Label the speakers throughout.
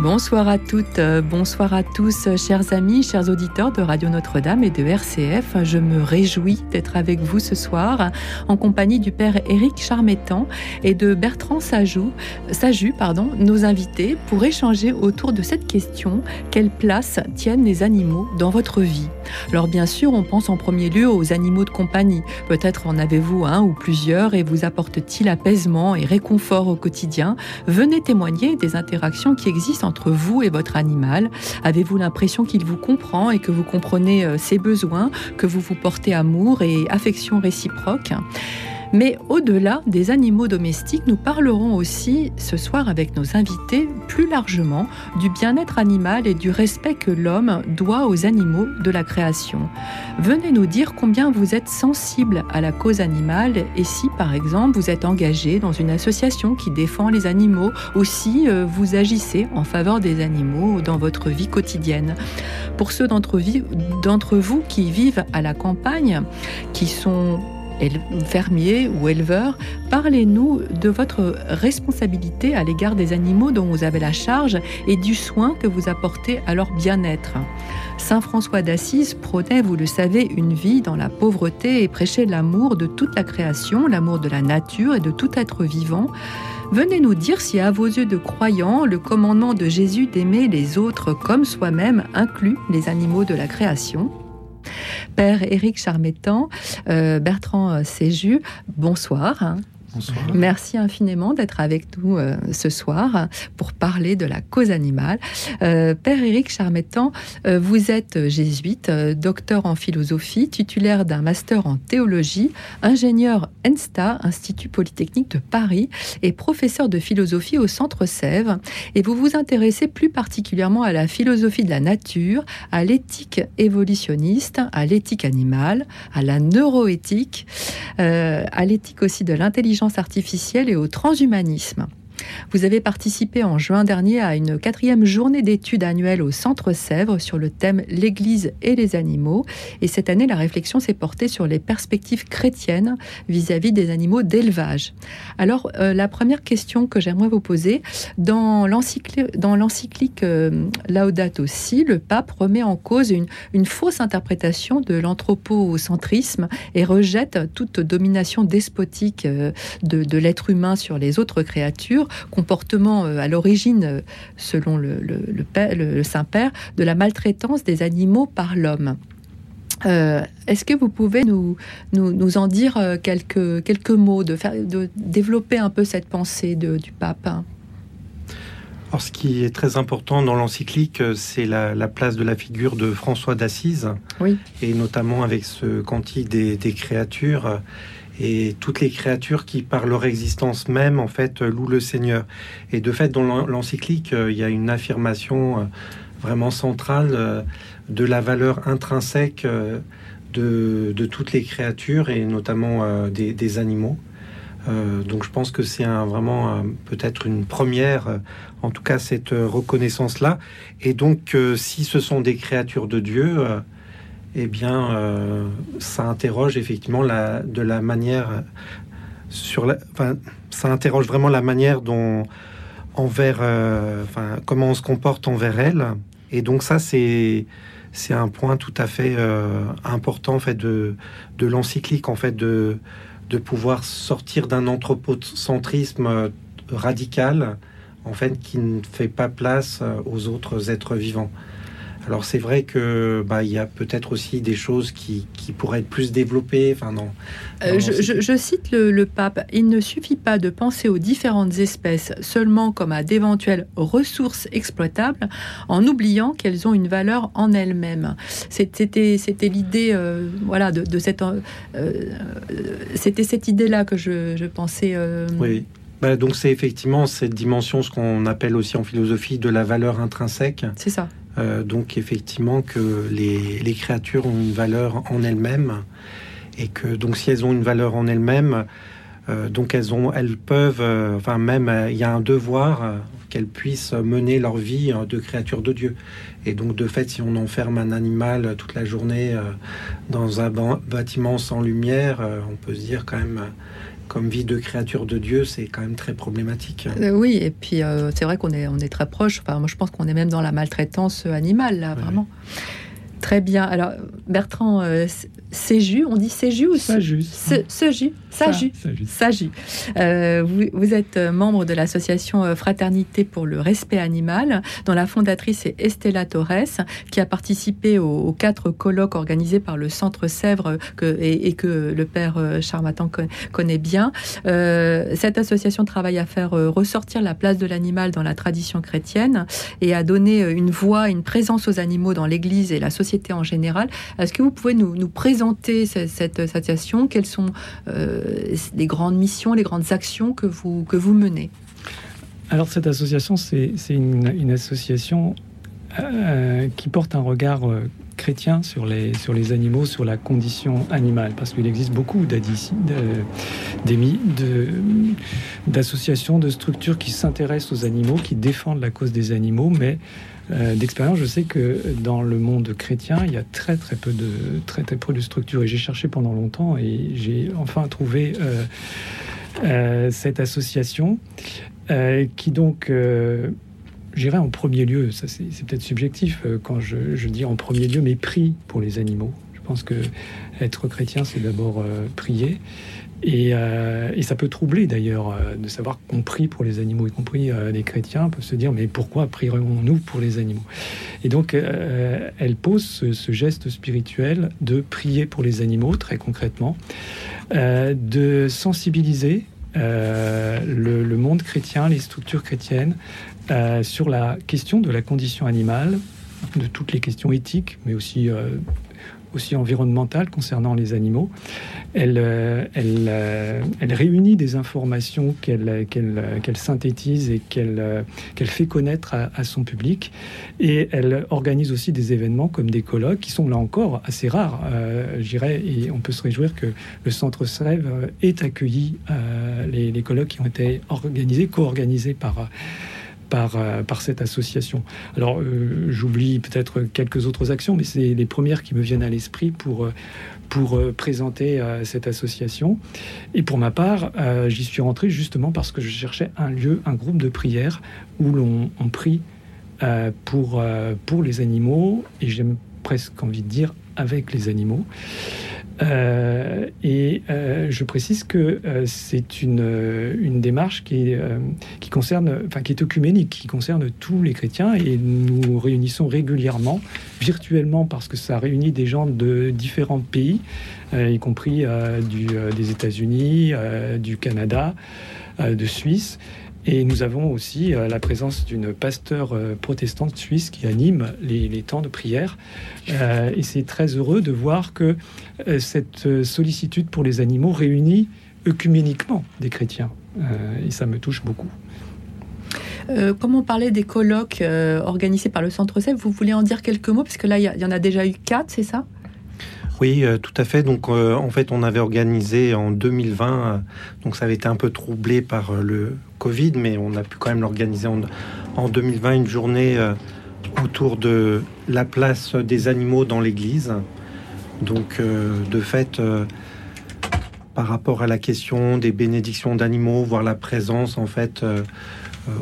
Speaker 1: Bonsoir à toutes, euh, bonsoir à tous, euh, chers amis, chers auditeurs de Radio Notre-Dame et de RCF. Je me réjouis d'être avec vous ce soir en compagnie du père Éric Charmettan et de Bertrand Sajou, Saju, pardon, nos invités, pour échanger autour de cette question quelle place tiennent les animaux dans votre vie? Alors bien sûr, on pense en premier lieu aux animaux de compagnie. Peut-être en avez-vous un ou plusieurs et vous apporte-t-il apaisement et réconfort au quotidien? Venez témoigner des interactions qui existent entre vous et votre animal. Avez-vous l'impression qu'il vous comprend et que vous comprenez euh, ses besoins, que vous vous portez amour et affection réciproque? Mais au-delà des animaux domestiques, nous parlerons aussi ce soir avec nos invités plus largement du bien-être animal et du respect que l'homme doit aux animaux de la création. Venez nous dire combien vous êtes sensible à la cause animale et si par exemple vous êtes engagé dans une association qui défend les animaux ou si euh, vous agissez en faveur des animaux dans votre vie quotidienne. Pour ceux d'entre vous qui vivent à la campagne, qui sont fermier ou éleveur, parlez-nous de votre responsabilité à l'égard des animaux dont vous avez la charge et du soin que vous apportez à leur bien-être. Saint François d'Assise prônait, vous le savez, une vie dans la pauvreté et prêchait l'amour de toute la création, l'amour de la nature et de tout être vivant. Venez nous dire si à vos yeux de croyants, le commandement de Jésus d'aimer les autres comme soi-même inclut les animaux de la création. Père Éric Charmettan, euh, Bertrand Séju, bonsoir. Merci infiniment d'être avec nous euh, ce soir pour parler de la cause animale. Euh, Père Éric Charmettan, euh, vous êtes jésuite, docteur en philosophie, titulaire d'un master en théologie, ingénieur ENSTA, Institut Polytechnique de Paris, et professeur de philosophie au Centre Sèvres. Et vous vous intéressez plus particulièrement à la philosophie de la nature, à l'éthique évolutionniste, à l'éthique animale, à la neuroéthique, à l'éthique aussi de l'intelligence artificielle et au transhumanisme. Vous avez participé en juin dernier à une quatrième journée d'études annuelle au Centre Sèvres sur le thème L'Église et les animaux. Et cette année, la réflexion s'est portée sur les perspectives chrétiennes vis-à-vis des animaux d'élevage. Alors, euh, la première question que j'aimerais vous poser, dans l'encyclique euh, Laudato le pape remet en cause une, une fausse interprétation de l'anthropocentrisme et rejette toute domination despotique euh, de, de l'être humain sur les autres créatures comportement euh, à l'origine, euh, selon le, Saint-Père, de la maltraitance des animaux par l'homme. Euh, est-ce que vous pouvez nous, nous, en dire quelques, quelques mots, de, faire, de développer un peu cette pensée du pape
Speaker 2: alors, ce qui est très important dans l'encyclique, c'est la, place de la figure de François d'Assise,
Speaker 1: oui.
Speaker 2: et notamment avec ce cantique des, des créatures et toutes les créatures qui, par leur existence même, en fait, louent le Seigneur. Et de fait, dans l'encyclique, euh, il y a une affirmation euh, vraiment centrale euh, de la valeur intrinsèque de, toutes les créatures et notamment des, animaux. donc je pense que c'est vraiment peut-être une première, en tout cas cette reconnaissance-là. Et donc si ce sont des créatures de Dieu, eh bien, euh, ça interroge effectivement la, de la manière sur la, enfin, ça interroge vraiment la manière dont envers, euh, enfin, comment on se comporte envers elle. Et donc ça, c'est c'est un point tout à fait euh, important en fait de, de l'encyclique en fait de de pouvoir sortir d'un anthropocentrisme radical en fait qui ne fait pas place aux autres êtres vivants. Alors c'est vrai que bah il y a peut-être aussi des choses qui, qui, pourraient être plus développées. Enfin non.
Speaker 1: Euh, je, cite le, pape. Il ne suffit pas de penser aux différentes espèces seulement comme à d'éventuelles ressources exploitables, en oubliant qu'elles ont une valeur en elles-mêmes. C'était c'était l'idée euh, voilà de, cette euh, c'était cette idée là que je, je pensais.
Speaker 2: Oui. Bah, donc c'est effectivement cette dimension, ce qu'on appelle aussi en philosophie de la valeur intrinsèque.
Speaker 1: C'est ça.
Speaker 2: Euh, donc effectivement que les, créatures ont une valeur en elles-mêmes et que donc si elles ont une valeur en elles-mêmes, donc elles ont, elles peuvent, enfin même il y a un devoir qu'elles puissent mener leur vie de créature de Dieu. Et donc de fait, si on enferme un animal toute la journée dans un bâtiment sans lumière, on peut se dire quand même comme vie de créature de Dieu, c'est quand même très problématique.
Speaker 1: Euh, oui, et puis euh, c'est vrai qu'on est, on est très proche. Enfin, moi, je pense qu'on est même dans la maltraitance animale, là, vraiment. Très bien. Alors, Bertrand euh, Séju, on dit Séju ou
Speaker 3: Saju
Speaker 1: Séju Saju. Saju. Euh, vous, êtes euh, membre de l'association euh, Fraternité pour le respect animal, dont la fondatrice est Estella Torres, qui a participé aux, quatre colloques organisés par le Centre Sèvres que, et, que le père Charmatan connaît bien. cette association travaille à faire ressortir la place de l'animal dans la tradition chrétienne et à donner une voix, une présence aux animaux dans l'Église et la société en général. Est-ce que vous pouvez nous, présenter cette, association? Quelles sont les grandes missions, les grandes actions que vous, que vous menez?
Speaker 3: Alors cette association, c'est une, association euh, qui porte un regard euh, chrétien sur les, sur les animaux, sur la condition animale, parce qu'il existe beaucoup d'associations, de, structures qui s'intéressent aux animaux, qui défendent la cause des animaux, mais euh, d'expérience, je sais que dans le monde chrétien, il y a très très peu de très très peu de structures. Et j'ai cherché pendant longtemps et j'ai enfin trouvé euh, euh, cette association qui donc j'irai en premier lieu, ça c'est peut-être subjectif quand je, je, dis en premier lieu, mais prie pour les animaux. Je pense que être chrétien, c'est d'abord prier. Euh, et, ça peut troubler d'ailleurs euh, de savoir qu'on prie pour les animaux, y compris euh, les chrétiens peuvent se dire mais pourquoi prierions-nous pour les animaux? Et donc elle pose ce, geste spirituel de prier pour les animaux très concrètement, de sensibiliser le, monde chrétien, les structures chrétiennes sur la question de la condition animale, de toutes les questions éthiques, mais aussi aussi environnementale concernant les animaux. Elle, euh, euh, elle réunit des informations qu'elle synthétise et qu'elle qu'elle fait connaître à, son public. Et elle organise aussi des événements comme des colloques qui sont là encore assez rares, euh, j'irais. Et on peut se réjouir que le Centre Srève ait accueilli les colloques qui ont été organisés, co-organisés par par, euh, par cette association. Alors, euh, j'oublie peut-être quelques autres actions, mais c'est les premières qui me viennent à l'esprit pour, euh, pour présenter cette association. Et pour ma part, j'y suis rentré justement parce que je cherchais un lieu, un groupe de prière où l'on prie pour, pour les animaux, et j'ai presque envie de dire avec les animaux. Euh, et euh, je précise que euh, c'est une, une, démarche qui, est, qui concerne, enfin qui est œcuménique, qui concerne tous les chrétiens et nous réunissons régulièrement, virtuellement parce que ça réunit des gens de différents pays, y compris des États-Unis, du Canada, de Suisse. Et nous avons aussi euh, la présence d'une pasteur euh, protestante suisse qui anime les, temps de prière. Euh, et c'est très heureux de voir que cette sollicitude pour les animaux réunit œcuméniquement des chrétiens. et ça me touche beaucoup.
Speaker 1: comme on parlait des colloques organisés par le Centre CEP, vous voulez en dire quelques mots Parce que là, il y, en a déjà eu quatre, c'est ça?
Speaker 2: Oui, tout à fait. Donc, en fait, on avait organisé en 2020, donc ça avait été un peu troublé par le Covid, mais on a pu quand même l'organiser en, 2020, une journée euh, autour de la place des animaux dans l'Église. Donc, euh, de fait, euh, par rapport à la question des bénédictions d'animaux, voir la présence en fait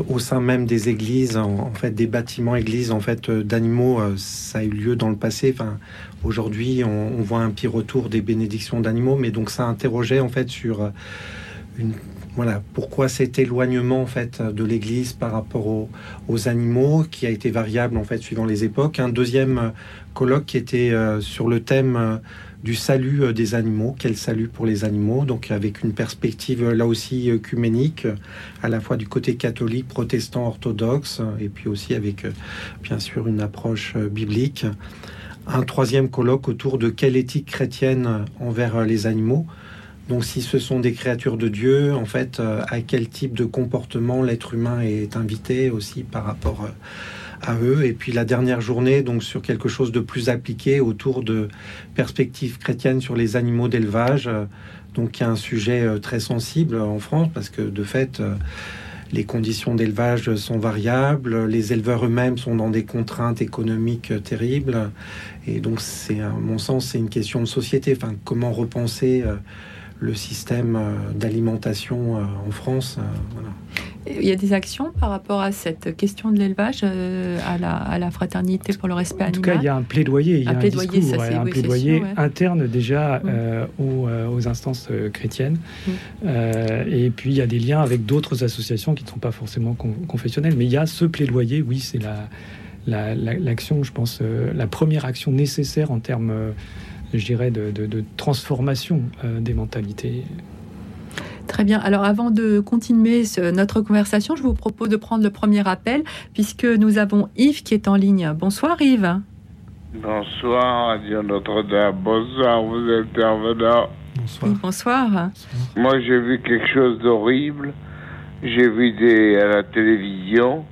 Speaker 2: au sein même des églises, en, fait des bâtiments églises en fait d'animaux, ça a eu lieu dans le passé. Enfin, aujourd'hui, on, voit un pire retour des bénédictions d'animaux, mais donc ça interrogeait en fait sur une voilà pourquoi cet éloignement en fait de l'Église par rapport aux, animaux qui a été variable en fait suivant les époques. Un deuxième euh, colloque qui était euh, sur le thème euh, du salut des animaux, quel salut pour les animaux, donc avec une perspective là aussi œcuménique, à la fois du côté catholique, protestant, orthodoxe, et puis aussi avec bien sûr une approche biblique. Un troisième colloque autour de quelle éthique chrétienne envers les animaux, donc si ce sont des créatures de Dieu, en fait, euh, à quel type de comportement l'être humain est invité aussi par rapport euh, à eux. Et puis la dernière journée, donc sur quelque chose de plus appliqué autour de perspectives chrétiennes sur les animaux d'élevage. Donc y a un sujet très sensible en France parce que de fait les conditions d'élevage sont variables, les éleveurs eux-mêmes sont dans des contraintes économiques terribles. Et donc, c'est, à mon sens, c'est une question de société. Enfin, comment repenser euh, le système euh, d'alimentation euh, en France
Speaker 1: il y a des actions par rapport à cette question de l'élevage, euh, à, la, à, la, fraternité pour le respect animal
Speaker 3: En tout cas, il y a un plaidoyer, il y a un, plaidoyer, discours, un plaidoyer interne déjà mm. euh, aux, aux, instances chrétiennes. Mm. et puis, il y a des liens avec d'autres associations qui ne sont pas forcément confessionnelles. Mais il y a ce plaidoyer, oui, c'est la, l'action, je pense, la première action nécessaire en termes, je dirais, de, de, de transformation des mentalités.
Speaker 1: Très bien. Alors avant de continuer notre conversation, je vous propose de prendre le premier appel puisque nous avons Yves qui est en ligne. Bonsoir Yves.
Speaker 4: Bonsoir Radio Notre-Dame. Bonsoir vous intervenants.
Speaker 1: Bonsoir. bonsoir.
Speaker 4: Moi j'ai vu quelque chose d'horrible. J'ai vu des, à la télévision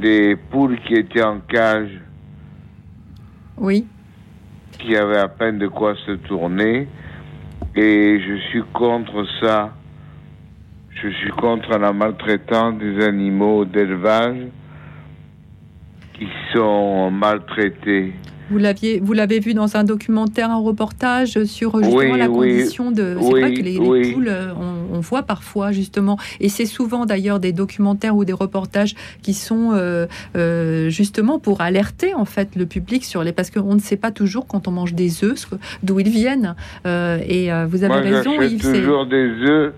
Speaker 4: des poules qui étaient en cage.
Speaker 1: Oui.
Speaker 4: Qui avaient à peine de quoi se tourner. Et je suis contre ça. Je suis contre la maltraitance des animaux d'élevage qui sont maltraités.
Speaker 1: Vous l'aviez, vous l'avez vu dans un documentaire, un reportage sur justement la condition de. C'est vrai que les, poules, euh, on, voit parfois justement, et c'est souvent d'ailleurs des documentaires ou des reportages qui sont euh, euh, justement pour alerter en fait le public sur les, parce qu'on ne sait pas toujours quand on mange des œufs d'où ils viennent. et vous avez
Speaker 4: Moi,
Speaker 1: raison,
Speaker 4: Yves. toujours des œufs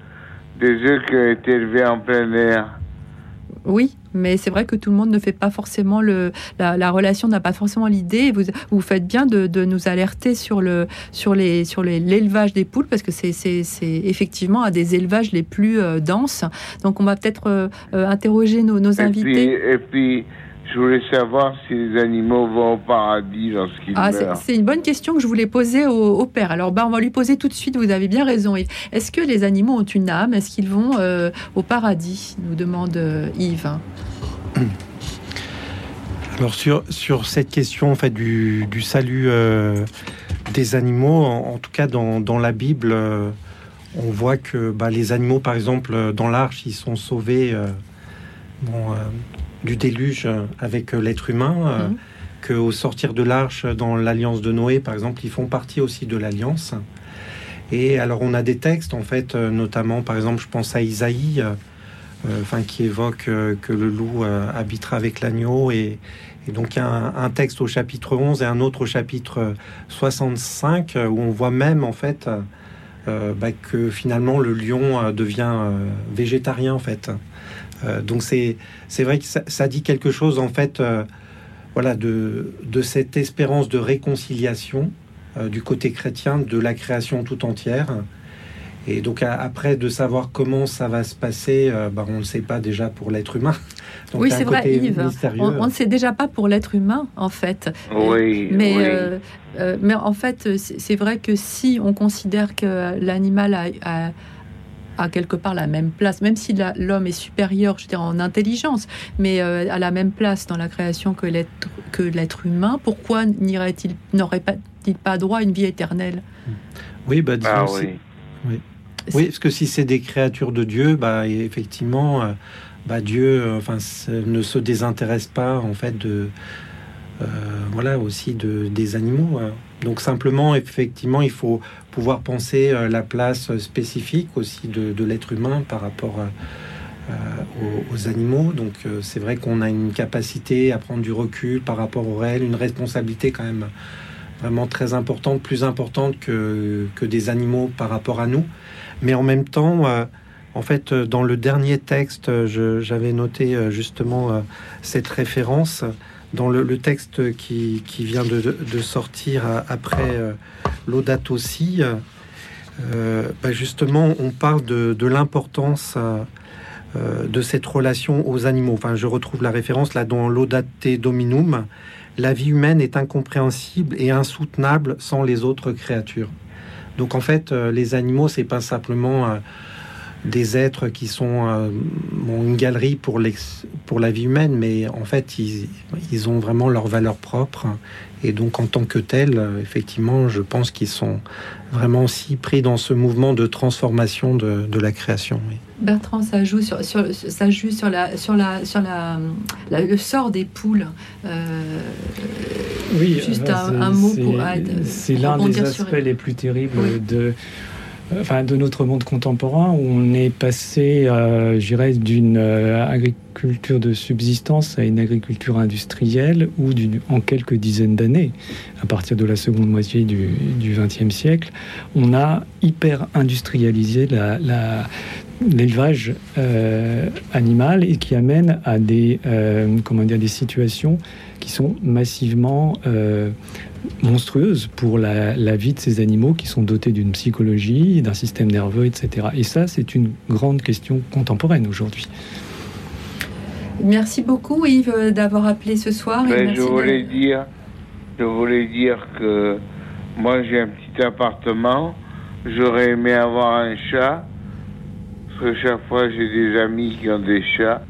Speaker 4: des œufs qui ont été élevés en plein air.
Speaker 1: Oui, mais c'est vrai que tout le monde ne fait pas forcément le, la, relation n'a pas forcément l'idée. Vous, vous faites bien de, de, nous alerter sur le sur les sur l'élevage des poules parce que c'est effectivement un des élevages les plus euh, denses. Donc on va peut-être euh, euh, interroger nos, nos invités.
Speaker 4: et puis je voulais savoir si les animaux vont au paradis lorsqu'ils ah, meurent.
Speaker 1: C'est une bonne question que je voulais poser au, père. Alors, bah, on va lui poser tout de suite. Vous avez bien raison. Est-ce que les animaux ont une âme? Est-ce qu'ils vont euh, au paradis? Nous demande euh, Yves.
Speaker 2: Alors sur, sur cette question en fait du, du salut euh, des animaux, en, tout cas dans, dans la Bible, on voit que bah, les animaux, par exemple, dans l'arche, ils sont sauvés. Bon, du déluge avec euh, l'être humain, euh, mhm. que au sortir de l'arche dans l'alliance de Noé, par exemple, ils font partie aussi de l'alliance. Et alors on a des textes, en fait, euh, notamment, par exemple, je pense à Isaïe, enfin, qui évoque que le loup habitera avec l'agneau. Et, donc il y a un, texte au chapitre 11 et un autre au chapitre 65, où on voit même, en fait, bah, que finalement le lion devient végétarien, en fait. Euh, donc c'est vrai que ça, dit quelque chose en fait euh, voilà, de, de, cette espérance de réconciliation euh, du côté chrétien de la création tout entière. Et donc après de savoir comment ça va se passer, bah, on ne sait pas déjà pour l'être humain.
Speaker 1: oui, c'est vrai, Yves. On, ne sait déjà pas pour l'être humain, en fait.
Speaker 4: Oui.
Speaker 1: Mais, mais en fait, c'est vrai que si on considère que l'animal a à quelque part la même place, même si l'homme est supérieur, je dirais, en intelligence, mais euh, à la même place dans la création que l'être que l'être humain. Pourquoi n'irait-il n'aurait-il pas, droit à une vie éternelle?
Speaker 2: Oui, bah disons, ah oui. oui. oui. parce que si c'est des créatures de Dieu, bah effectivement, euh, bah Dieu, euh, enfin, ne se désintéresse pas en fait de voilà aussi de des animaux. Donc simplement, effectivement, il faut pouvoir penser euh, la place spécifique aussi de, l'être humain par rapport euh, aux, animaux. Donc euh, c'est vrai qu'on a une capacité à prendre du recul par rapport au réel, une responsabilité quand même vraiment très importante, plus importante que, que des animaux par rapport à nous. Mais en même temps, en fait, dans le dernier texte, j'avais noté justement cette référence dans le, texte qui, vient de, sortir après euh, l'audate aussi, euh, bah, justement, on parle de, l'importance euh, de cette relation aux animaux. Enfin, je retrouve la référence là dans l'audate dominum. La vie humaine est incompréhensible et insoutenable sans les autres créatures. Donc en fait, les animaux, c'est pas simplement des êtres qui sont une galerie pour, pour la vie humaine, mais en fait, ils, ils ont vraiment leur valeur propre. Et donc, en tant que tels, effectivement, je pense qu'ils sont vraiment aussi pris dans ce mouvement de transformation de, de la création.
Speaker 1: Bertrand, ça joue sur, sur, ça joue sur, la, sur, la, sur la, le sort des poules. Euh,
Speaker 3: oui, juste un, mot pour. C'est l'un des aspects les plus terribles de enfin, de notre monde contemporain où on est passé, euh, j'irais, d'une euh, agriculture de subsistance à une agriculture industrielle où, en quelques dizaines d'années, à partir de la seconde moitié du XXe siècle, on a hyper industrialisé l'élevage euh, animal et qui amène à des, euh, comment dire, des situations qui sont massivement euh, monstrueuses pour la, vie de ces animaux qui sont dotés d'une psychologie, d'un système nerveux, etc. Et ça, c'est une grande question contemporaine aujourd'hui.
Speaker 1: Merci beaucoup Yves d'avoir appelé ce soir.
Speaker 4: Ben, je voulais dire, je voulais dire que moi j'ai un petit appartement. J'aurais aimé avoir un chat. Parce que chaque fois j'ai des amis qui ont des chats.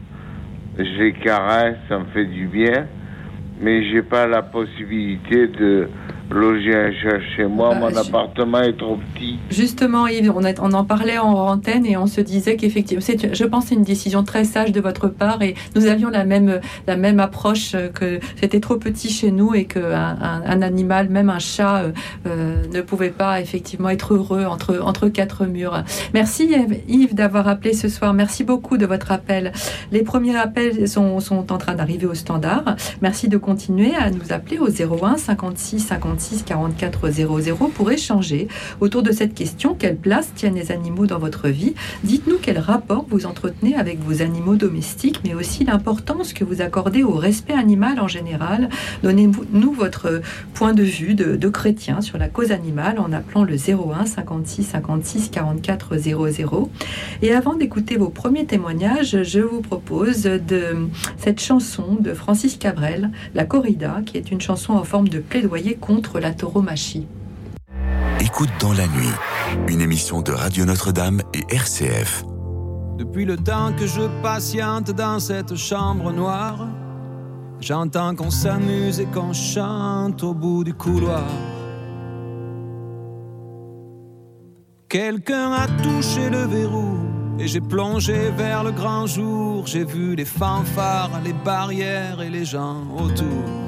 Speaker 4: Je les caresse, ça me fait du bien mais j'ai pas la possibilité de loger un chez moi. Bah, Mon appartement est trop petit.
Speaker 1: Justement, Yves, on, on, en parlait en antenne et on se disait qu'effectivement, je pense c'est une décision très sage de votre part et nous avions la même, la même approche que c'était trop petit chez nous et qu'un un, animal, même un chat, euh, euh, ne pouvait pas effectivement être heureux entre, entre quatre murs. Merci Yves d'avoir appelé ce soir. Merci beaucoup de votre appel. Les premiers appels sont, sont en train d'arriver au standard. Merci de continuer à nous appeler au 01 56 56 46 44 00 pour échanger autour de cette question quelle place tiennent les animaux dans votre vie? Dites-nous quel rapport vous entretenez avec vos animaux domestiques, mais aussi l'importance que vous accordez au respect animal en général. Donnez-nous votre point de vue de, chrétien sur la cause animale en appelant le 01 56 56 44 00. Et avant d'écouter vos premiers témoignages, je vous propose de cette chanson de Francis Cabrel, La Corrida, qui est une chanson en forme de plaidoyer contre la tauromachie.
Speaker 5: Écoute dans la nuit, une émission de Radio Notre-Dame et RCF.
Speaker 6: Depuis le temps que je patiente dans cette chambre noire, j'entends qu'on s'amuse et qu'on chante au bout du couloir. Quelqu'un a touché le verrou et j'ai plongé vers le grand jour. J'ai vu les fanfares, les barrières et les gens autour.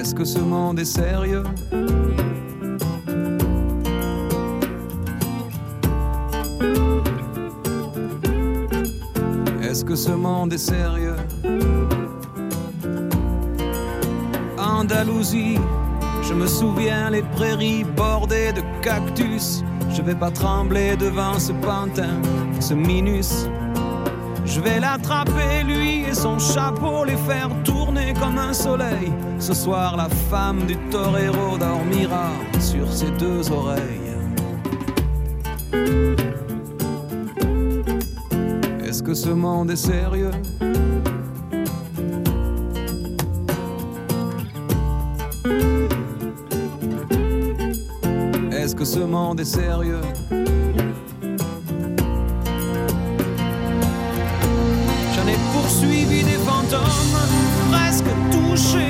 Speaker 6: Est-ce que ce monde est sérieux Est-ce que ce monde est sérieux Andalousie, je me souviens les prairies bordées de cactus. Je vais pas trembler devant ce pantin, ce minus je vais l'attraper, lui et son chapeau, les faire tourner comme un soleil. Ce soir, la femme du torero dormira sur ses deux oreilles. Est-ce que ce monde est sérieux? Est-ce que ce monde est sérieux? Suivi des fantômes, presque touché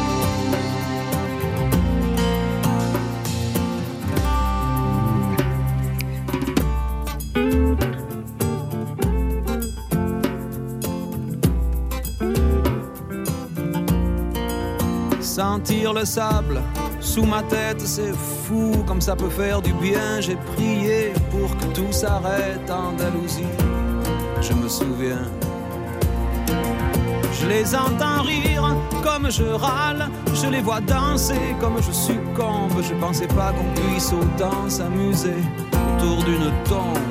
Speaker 6: Sentir le sable sous ma tête, c'est fou comme ça peut faire du bien. J'ai prié pour que tout s'arrête Andalousie. Je me souviens. Je les entends rire comme je râle, je les vois danser comme je succombe. Je pensais pas qu'on puisse autant s'amuser autour d'une tombe.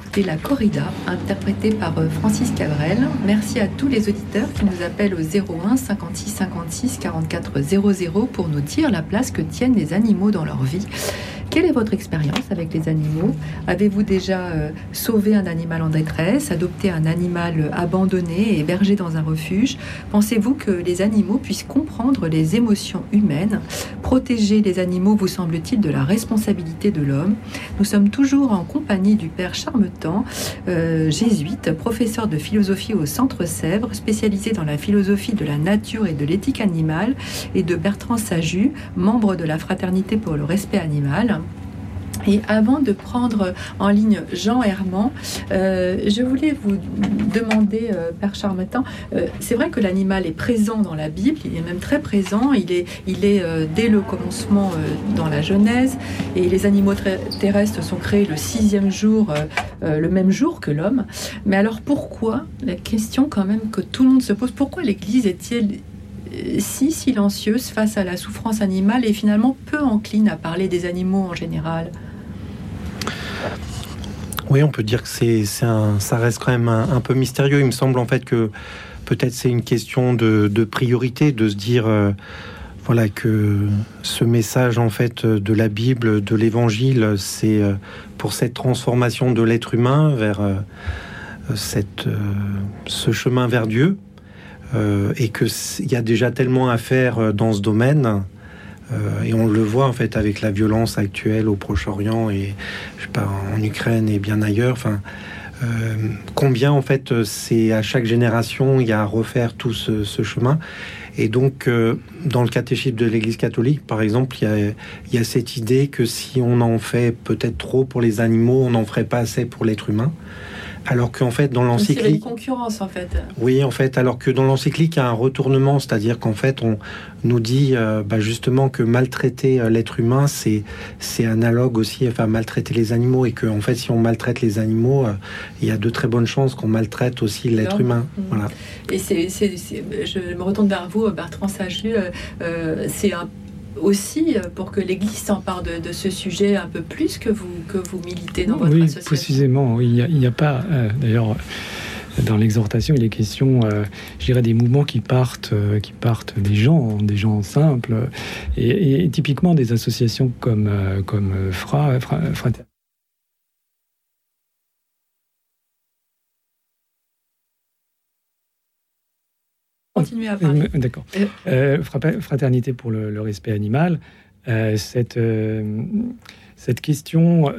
Speaker 1: Écouté la corrida, interprétée par euh, Francis Cabrel. Merci à tous les auditeurs qui nous appellent au 01 56 56 44 00 pour nous dire la place que tiennent les animaux dans leur vie. Quelle est votre expérience avec les animaux? Avez-vous déjà euh, sauvé un animal en détresse, adopté un animal abandonné et hébergé dans un refuge? Pensez-vous que les animaux puissent comprendre les émotions humaines? Protéger les animaux vous semble-t-il de la responsabilité de l'homme Nous sommes toujours en compagnie du père Charmetan, euh, jésuite, professeur de philosophie au Centre Sèvres, spécialisé dans la philosophie de la nature et de l'éthique animale, et de Bertrand Saju, membre de la Fraternité pour le respect animal. Et avant de prendre en ligne Jean Herman, euh, je voulais vous demander, euh, Père Charmetan, euh, c'est vrai que l'animal est présent dans la Bible, il est même très présent, il est, il est dès le commencement dans la Genèse, et les animaux ter- terrestres sont créés le sixième jour, le même jour que l'homme. Mais alors pourquoi, la question quand même que tout le monde se pose, pourquoi l'Église est-elle si silencieuse face à la souffrance animale et finalement peu encline à parler des animaux en général?
Speaker 2: Oui, on peut dire que c'est, ça reste quand même un, peu mystérieux. Il me semble en fait que peut-être c'est une question de, priorité, de se dire euh, voilà que ce message en fait de la Bible, de l'Évangile, c'est euh, pour cette transformation de l'être humain vers euh, cette, ce chemin vers Dieu, et que s- il y a déjà tellement à faire dans ce domaine. Euh, et on le voit en fait avec la violence actuelle au Proche-Orient et je pas en Ukraine et bien ailleurs. Enfin, euh, combien en fait c'est à chaque génération il y a à refaire tout ce, ce chemin. Et donc euh, dans le catéchisme de l'Église catholique, par exemple, il y a, il y a cette idée que si on en fait peut-être trop pour les animaux, on n'en ferait pas assez pour l'être humain. Alors qu'en fait dans
Speaker 1: avait une
Speaker 2: l'encyclique
Speaker 1: concurrence en fait.
Speaker 2: oui, en fait, alors que dans l'encyclique, il y a un retournement, c'est-à-dire qu'en fait, on nous dit euh, bah, justement que maltraiter euh, l'être humain, c'est c'est analogue aussi, enfin maltraiter les animaux, et que en fait, si on maltraite les animaux, euh, il y a de très bonnes chances qu'on maltraite aussi l'être humain.
Speaker 1: Mhm.
Speaker 2: Voilà.
Speaker 1: Et c'est, c'est- c'est- je me retourne vers vous, Bertrand euh, c'est un- aussi euh, pour que l'Église s'empare de, de ce sujet un peu plus que vous, que vous militez dans votre
Speaker 3: oui,
Speaker 1: association.
Speaker 3: précisément. oui, Il n'y a, a pas, euh, d'ailleurs, euh, dans l'exhortation, il est question, euh, je dirais, des mouvements qui partent, euh, qui partent des gens, des gens simples, et, et typiquement des associations comme, euh, comme euh, Fra, Fra-
Speaker 1: À parler.
Speaker 3: Euh, D'accord.
Speaker 1: Euh.
Speaker 3: Fra- Fraternité pour le, le respect animal, euh, cette, euh, cette question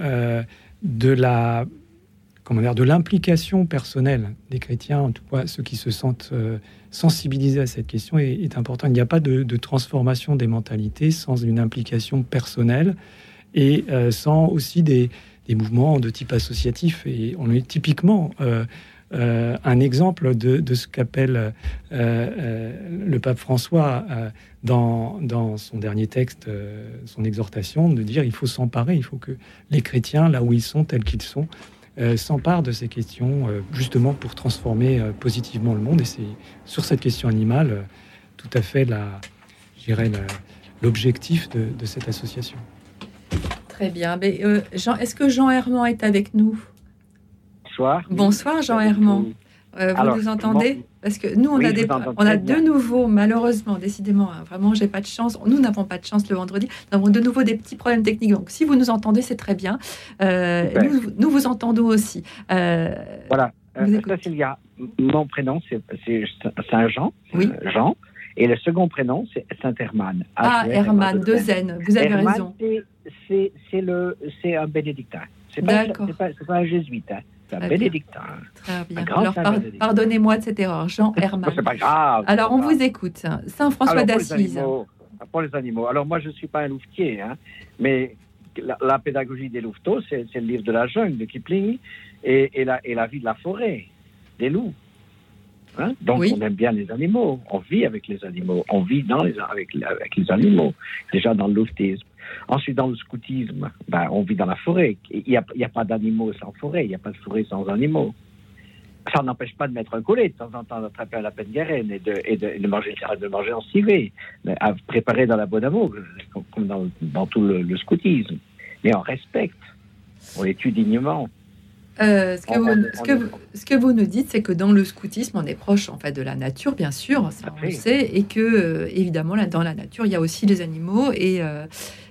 Speaker 3: de la comment dire, de l'implication personnelle des chrétiens, en tout cas ceux qui se sentent sensibilisés à cette question, est, est important. Il n'y a pas de, de transformation des mentalités sans une implication personnelle et sans aussi des, des mouvements de type associatif. Et on est typiquement euh, euh, un exemple de, ce qu'appelle euh, euh, le pape François dans, son dernier texte, son exhortation, de dire il faut s'emparer, il faut que les chrétiens, là où ils sont, tels qu'ils sont, s'emparent de ces questions, justement pour transformer positivement le monde. Et c'est sur cette question animale tout à fait la, l'objectif de, cette association.
Speaker 1: Très bien. Mais, Jean, est-ce que Jean Herman est avec nous?
Speaker 7: Bonsoir.
Speaker 1: Bonsoir Jean Herman. Euh, vous nous entendez Parce que nous, on a, des, on a de nouveau, malheureusement, décidément, hein, vraiment, j'ai pas de chance. Nous n'avons pas de chance le vendredi. Nous avons de nouveau des petits problèmes techniques. Donc, si vous nous entendez, c'est très bien. Euh, nous, nous, vous entendons aussi.
Speaker 7: Euh, voilà. Mon prénom, c'est Saint-Jean. Oui. Jean. Et le second prénom, c'est Saint-Hermann.
Speaker 1: Ah, Hermann, deux N. Vous avez raison.
Speaker 7: C'est un bénédictin. C'est pas, pas, pas, un jésuite. Hein. C'est un bénédictin.
Speaker 1: Très bien. Alors, pardonnez-moi de cette erreur. Jean Hermann.
Speaker 7: c'est pas grave.
Speaker 1: Alors, on vous écoute. Saint François d'Assise.
Speaker 7: Pour les animaux. Alors, moi, je ne suis pas un louvetier, hein, mais la, pédagogie des louveteaux, c'est le livre de la jungle de Kipling et, et, la, et la vie de la forêt, des loups. Hein? Donc, on aime bien les animaux. On vit avec les animaux. On vit dans les, avec, avec les animaux. Déjà dans le louvetisme. Ensuite, dans le scoutisme, ben, on vit dans la forêt. Il n'y a, a, pas d'animaux sans forêt. Il n'y a pas de forêt sans animaux. Ça n'empêche pas de mettre un collet de temps en temps, d'attraper à la peine et de, et de, de, manger, de manger en civet, à préparer dans la bonne amour, comme dans, dans tout le, le scoutisme. Mais on respecte. On les tue dignement.
Speaker 1: Euh, ce, que vous, ce, que ce, que vous, nous dites, c'est que dans le scoutisme, on est proche en fait de la nature, bien sûr, ça on le sait, et que euh, évidemment là, dans la nature, il y a aussi les animaux, et, euh,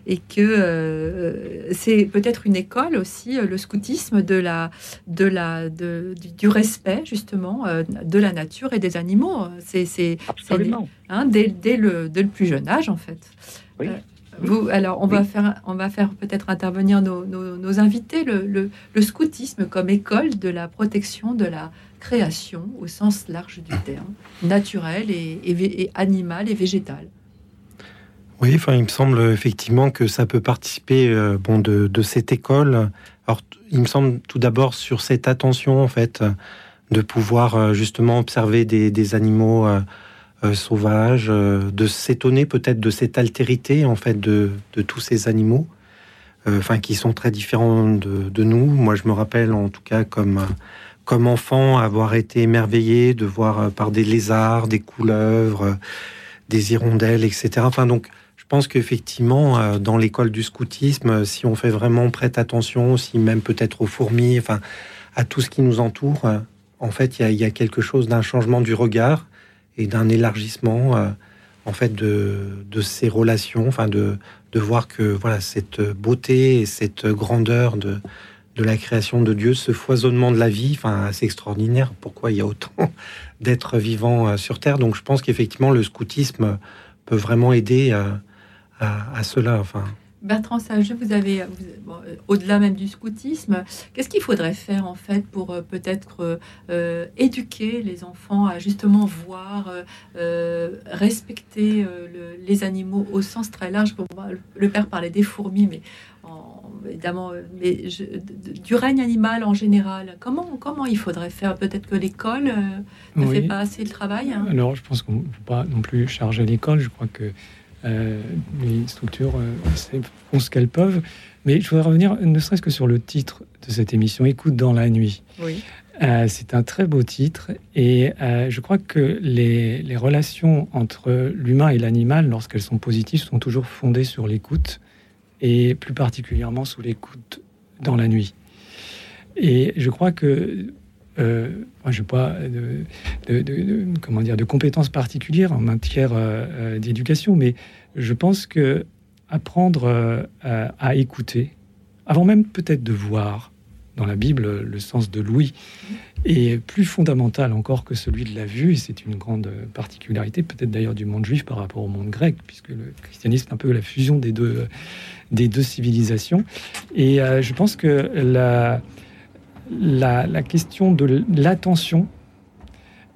Speaker 1: et que c'est peut-être une école aussi, le scoutisme de la, de la, de, du respect justement de la nature et des animaux. C'est hein, dès, dès, le, dès le plus jeune âge en fait. Oui alors, on va faire, on va faire peut-être intervenir nos, invités, le, scoutisme comme école de la protection de la création au sens large du terme, naturel et, et, animal et végétal.
Speaker 2: Oui, enfin, il me semble effectivement que ça peut participer euh, bon, de, cette école. Alors, il me semble tout d'abord sur cette attention, en fait, de pouvoir euh, justement observer des, animaux. Euh, euh, sauvage, euh, de s'étonner peut-être de cette altérité en fait de, tous ces animaux, euh, enfin qui sont très différents de, nous. Moi, je me rappelle en tout cas comme comme enfant avoir été émerveillé de voir par des lézards, des couleuvres, des hirondelles, etc. Enfin donc je pense qu'effectivement, dans l'école du scoutisme, si on fait vraiment prête attention, si même peut-être aux fourmis, enfin, à tout ce qui nous entoure, en fait, il y, a quelque chose d'un changement du regard et d'un élargissement euh, en fait de, de, ces relations, enfin de, de voir que voilà cette beauté et cette grandeur de, de la création de Dieu, ce foisonnement de la vie, enfin assez extraordinaire. Pourquoi il y a autant d'êtres vivants euh, sur Terre? Donc je pense qu'effectivement le scoutisme peut vraiment aider à, à, à cela. Enfin.
Speaker 1: Bertrand Sage, vous avez, euh, au-delà même du scoutisme, qu'est-ce qu'il faudrait faire en fait pour euh, peut-être euh, éduquer les enfants à justement voir, respecter les animaux au sens très large? Pour moi, Le père parlait des fourmis, mais évidemment, mais du règne animal en général. Comment, comment il faudrait faire? Peut-être que l'école ne fait pas assez le travail. Hein?
Speaker 3: Alors, je pense qu'on ne peut pas non plus charger l'école. Je crois que euh, les structures euh, font ce qu'elles peuvent. Mais je voudrais revenir ne serait-ce que sur le titre de cette émission, Écoute dans la nuit. Oui. Euh, c'est un très beau titre et je crois que les, les relations entre l'humain et l'animal, lorsqu'elles sont positives, sont toujours fondées sur l'écoute et plus particulièrement sur l'écoute dans la nuit. Et je crois que euh, je n'ai pas de, comment dire, de compétences particulières en matière euh, euh, d'éducation, mais je pense que apprendre à écouter, avant même peut-être de voir dans la Bible le sens de l'ouïe, est plus fondamental encore que celui de la vue, et c'est une grande particularité peut-être d'ailleurs du monde juif par rapport au monde grec, puisque le christianisme est un peu la fusion des deux, des deux civilisations. Et je pense que la, la, question de l'attention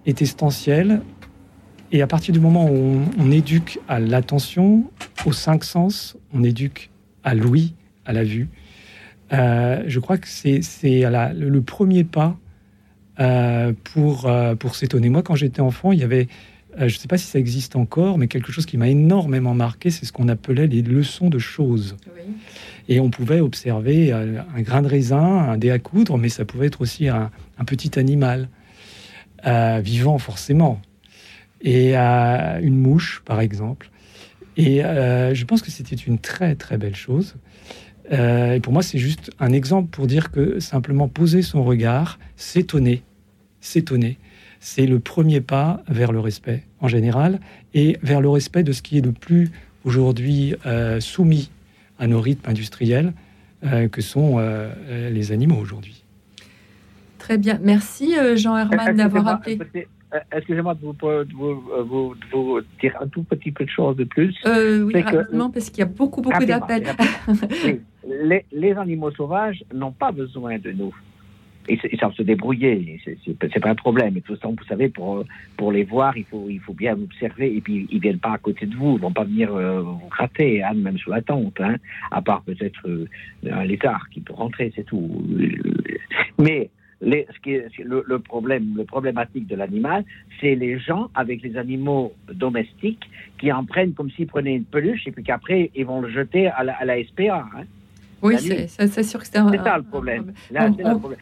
Speaker 3: est essentielle. Et à partir du moment où on, éduque à l'attention, aux cinq sens, on éduque à l'ouïe, à la vue, euh, je crois que c'est le premier pas euh, pour, euh, pour s'étonner. Moi, quand j'étais enfant, il y avait, je ne sais pas si ça existe encore, mais quelque chose qui m'a énormément marqué, c'est ce qu'on appelait les leçons de choses. Et on pouvait observer euh, un grain de raisin, un dé à coudre, mais ça pouvait être aussi un, petit animal, euh, vivant forcément, et euh, une mouche, par exemple. Et je pense que c'était une très très belle chose. et pour moi, c'est juste un exemple pour dire que simplement poser son regard, s'étonner, s'étonner, c'est le premier pas vers le respect en général et vers le respect de ce qui est le plus aujourd'hui euh, soumis à nos rythmes industriels euh, que sont euh, les animaux aujourd'hui.
Speaker 1: Très bien, merci Jean Herman d'avoir appelé.
Speaker 7: Excusez-moi de vous, vous, dire un tout petit peu de choses de plus.
Speaker 1: oui, rapidement, parce qu'il y a beaucoup, beaucoup d'appels.
Speaker 7: les, les, animaux sauvages n'ont pas besoin de nous ils, savent se débrouiller, c'est pas un problème. Et toute façon, vous savez, pour, pour les voir, il faut, il faut bien observer. Et puis, ils viennent pas à côté de vous, ils vont pas venir euh, vous gratter, hein, même sous la tente, hein, à part peut-être euh, un lézard qui peut rentrer, c'est tout. Mais les, ce qui est, le, le, problème, le problématique de l'animal, c'est les gens avec les animaux domestiques qui en prennent comme s'ils prenaient une peluche et puis qu'après ils vont le jeter à la, à la SPA. Hein.
Speaker 1: Oui, c'est sûr que c'est
Speaker 7: ça le problème. Là, c'est le problème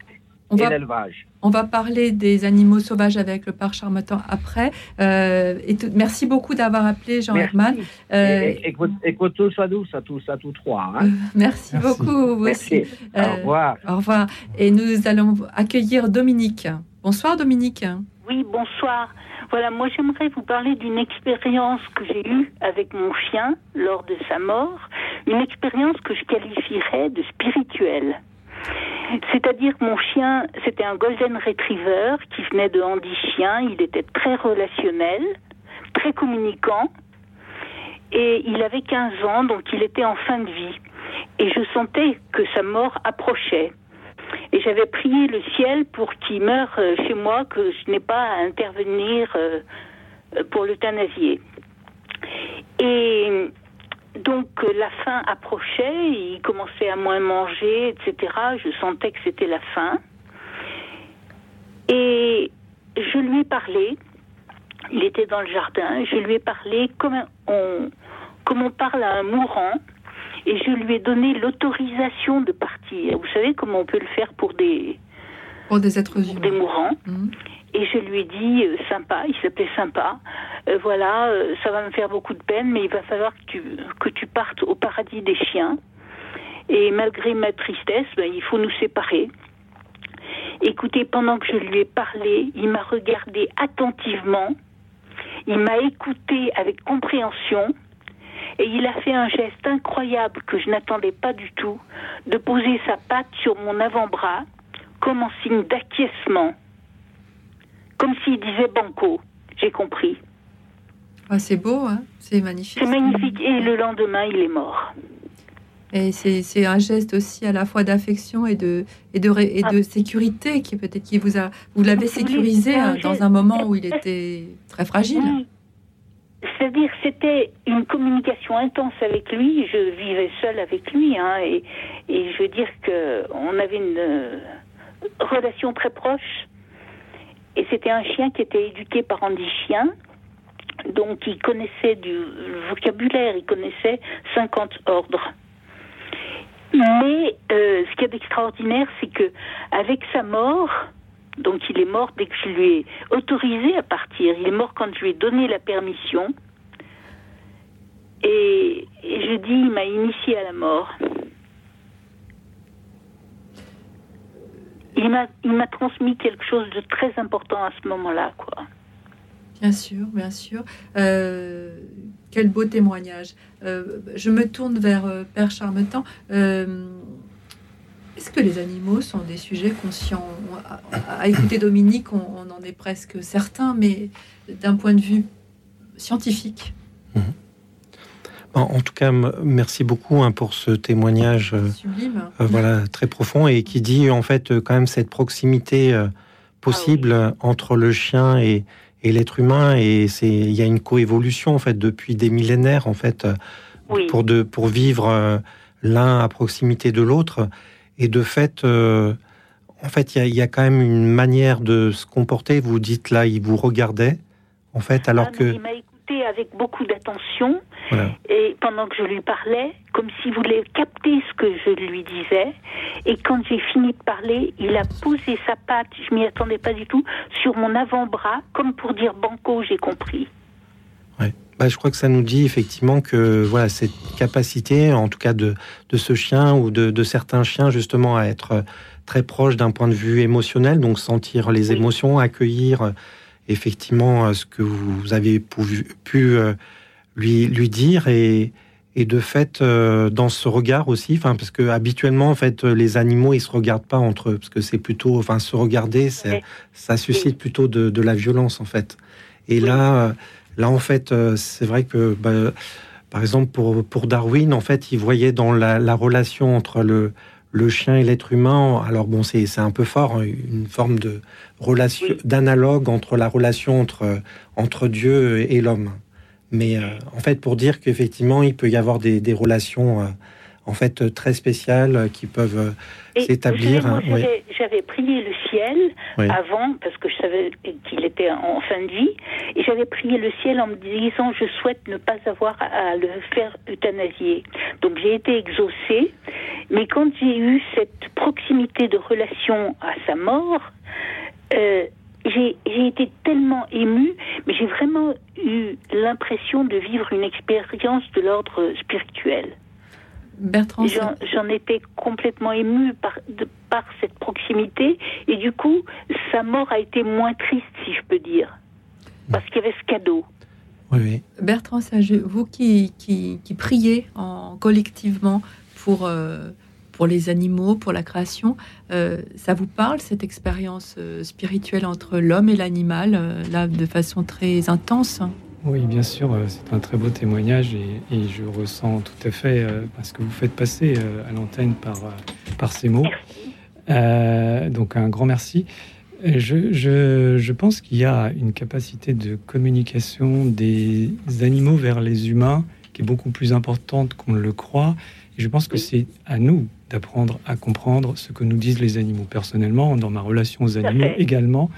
Speaker 1: on va, On va parler des animaux sauvages avec le parc Charmetan après. Euh, et merci beaucoup d'avoir appelé Jean Herman.
Speaker 7: Euh, et, tout soit douce à tous, à tous trois. Hein. Euh,
Speaker 1: merci, beaucoup. Vous
Speaker 7: Aussi. au revoir.
Speaker 1: Au revoir. Et nous allons accueillir Dominique. Bonsoir Dominique.
Speaker 8: Oui, bonsoir. Voilà, moi j'aimerais vous parler d'une expérience que j'ai eue avec mon chien lors de sa mort, une expérience que je qualifierais de spirituelle. C'est-à-dire mon chien, c'était un golden retriever qui venait de Andy Chien. Il était très relationnel, très communicant. Et il avait 15 ans, donc il était en fin de vie. Et je sentais que sa mort approchait. Et j'avais prié le ciel pour qu'il meure euh, chez moi, que je n'ai pas à intervenir euh, pour l'euthanasier. Et donc euh, la fin approchait, il commençait à moins manger, etc. Je sentais que c'était la fin. Et je lui ai parlé, il était dans le jardin, je lui ai parlé comme on, comme on parle à un mourant, et je lui ai donné l'autorisation de partir. Vous savez comment on peut le faire pour des,
Speaker 1: pour des êtres
Speaker 8: humains. des mourants. Mmh. Et je lui ai dit, euh, sympa, il s'appelait sympa, euh, voilà, euh, ça va me faire beaucoup de peine, mais il va falloir que tu, que tu partes au paradis des chiens. Et malgré ma tristesse, ben, il faut nous séparer. Écoutez, pendant que je lui ai parlé, il m'a regardé attentivement, il m'a écouté avec compréhension, et il a fait un geste incroyable que je n'attendais pas du tout, de poser sa patte sur mon avant-bras, comme en signe d'acquiescement. Comme s'il disait banco. J'ai compris.
Speaker 1: Ah, c'est beau, hein c'est magnifique.
Speaker 8: C'est magnifique. Et le lendemain, il est mort.
Speaker 1: Et c'est un geste aussi à la fois d'affection et de, et de, et de ah. sécurité qui peut-être qui vous a vous l'avez sécurisé hein, dans un moment où il était très fragile.
Speaker 8: C'est-à-dire c'était une communication intense avec lui. Je vivais seule avec lui, hein, et, et je veux dire que on avait une euh, relation très proche. Et c'était un chien qui était éduqué par Andy Chien. Donc il connaissait du vocabulaire, il connaissait 50 ordres. Mais euh, ce qui est d'extraordinaire, c'est que avec sa mort, donc il est mort dès que je lui ai autorisé à partir, il est mort quand je lui ai donné la permission. Et, et je dis, il m'a initié à la mort. Il m'a, il m'a transmis quelque chose de très important à ce moment-là, quoi.
Speaker 1: Bien sûr, bien sûr. Euh, quel beau témoignage. Euh, je me tourne vers euh, Père Charmetan. Est-ce que les animaux sont des sujets conscients? À, écouter Dominique, on, en est presque certain, mais d'un point de vue scientifique. Mhm.
Speaker 2: En tout cas, merci beaucoup hein, pour ce témoignage euh, euh, voilà, très profond et qui dit en fait euh, quand même cette proximité possible ah entre le chien et, l'être humain. Et c'est il y a une coévolution en fait depuis des millénaires en fait pour, de, pour vivre l'un à proximité de l'autre. Et de fait, en fait, il y, a, quand même une manière de se comporter. Vous dites là, il vous regardait en fait alors ah, que
Speaker 8: avec beaucoup d'attention et pendant que je lui parlais, comme s'il voulait capter ce que je lui disais. Et quand j'ai fini de parler, il a posé sa patte, je m'y attendais pas du tout, sur mon avant-bras, comme pour dire banco, j'ai compris.
Speaker 2: Ouais. Bah, je crois que ça nous dit effectivement que voilà cette capacité, en tout cas de, de ce chien ou de, de certains chiens justement à être très proche d'un point de vue émotionnel, donc sentir les émotions, accueillir effectivement ce que vous avez pu, pu lui, lui dire et, et de fait dans ce regard aussi, enfin parce que habituellement en fait les animaux ils se regardent pas entre eux parce que c'est plutôt, enfin se regarder, ça suscite plutôt de, de, la violence en fait. Et là, là en fait c'est vrai que bah, par exemple, pour, pour Darwin, en fait, il voyait dans la, relation entre le, le chien et l'être humain, alors bon, c'est un peu fort, hein, une forme de relation, d'analogue entre la relation entre, entre Dieu et l'homme. Mais euh, en fait, pour dire qu'effectivement, il peut y avoir des, des relations euh, en fait très spéciales qui peuvent s'établir.
Speaker 8: Hein, j'avais prié le ciel avant, parce que je savais qu'il était en fin de vie, et j'avais prié le ciel en me disant je souhaite ne pas avoir à le faire euthanasier. Donc j'ai été exaucée, mais quand j'ai eu cette proximité de relation à sa mort, euh, j'ai été tellement émue, mais j'ai vraiment eu l'impression de vivre une expérience de l'ordre spirituel.
Speaker 1: Bertrand,
Speaker 8: j'en étais complètement émue par, de, par cette proximité. Et du coup, sa mort a été moins triste, si je peux dire, parce qu'il y avait ce cadeau.
Speaker 2: Oui,
Speaker 1: Bertrand vous qui, qui, qui, priez en, collectivement pour, euh, pour les animaux, pour la création, euh, ça vous parle cette expérience euh, spirituelle entre l'homme et l'animal, là de façon très intense?
Speaker 3: Oui, bien sûr, euh, c'est un très beau témoignage et, je ressens tout à fait euh, ce que vous faites passer euh, à l'antenne par, par ces mots. donc un grand merci. Je, je, pense qu'il y a une capacité de communication des animaux vers les humains qui est beaucoup plus importante qu'on le croit. Et je pense que c'est à nous d'apprendre à comprendre ce que nous disent les animaux. Personnellement, dans ma relation aux animaux également,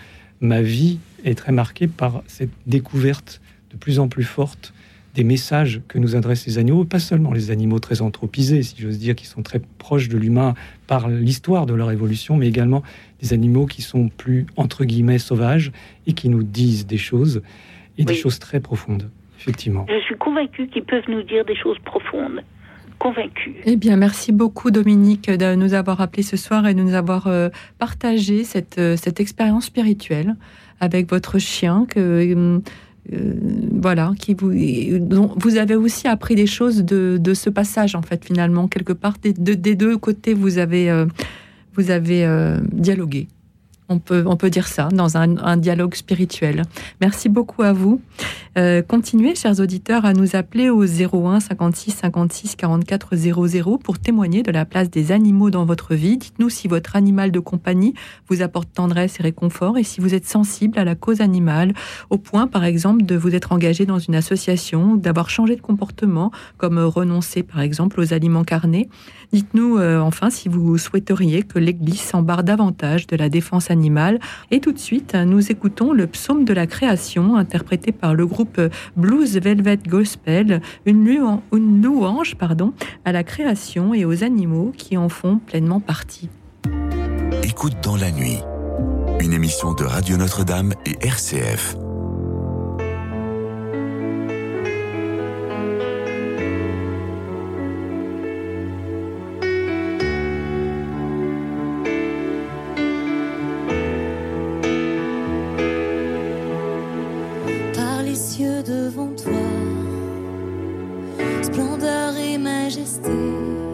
Speaker 3: ma vie est très marquée par cette découverte de plus en plus forte des messages que nous adressent les animaux, pas seulement les animaux très anthropisés, si j'ose dire, qui sont très proches de l'humain par l'histoire de leur évolution, mais également des animaux qui sont plus, entre guillemets, sauvages et qui nous disent des choses, et des choses très profondes, effectivement.
Speaker 8: Je suis convaincue qu'ils peuvent nous dire des choses profondes. Convaincue.
Speaker 1: Eh bien, merci beaucoup, Dominique, de nous avoir appelé ce soir et de nous avoir euh, partagé cette, euh, cette expérience spirituelle avec votre chien que hum, euh, voilà, qui vous, vous avez aussi appris des choses de, ce passage en fait finalement quelque part des, des deux côtés vous avez euh, vous avez euh, dialogué. On peut, on peut dire ça, dans un, dialogue spirituel. Merci beaucoup à vous. Euh, continuez, chers auditeurs, à nous appeler au 01 56 56 44 00 pour témoigner de la place des animaux dans votre vie. Dites-nous si votre animal de compagnie vous apporte tendresse et réconfort et si vous êtes sensible à la cause animale, au point, par exemple, de vous être engagé dans une association, d'avoir changé de comportement, comme renoncer, par exemple, aux aliments carnés. Dites-nous euh, enfin si vous souhaiteriez que l'Église s'embarque davantage de la défense animale. Et tout de suite, nous écoutons le psaume de la création, interprété par le groupe Blues Velvet Gospel, une, louange à la création et aux animaux qui en font pleinement partie.
Speaker 5: Écoute dans la nuit, une émission de Radio Notre-Dame et RCF. majesté.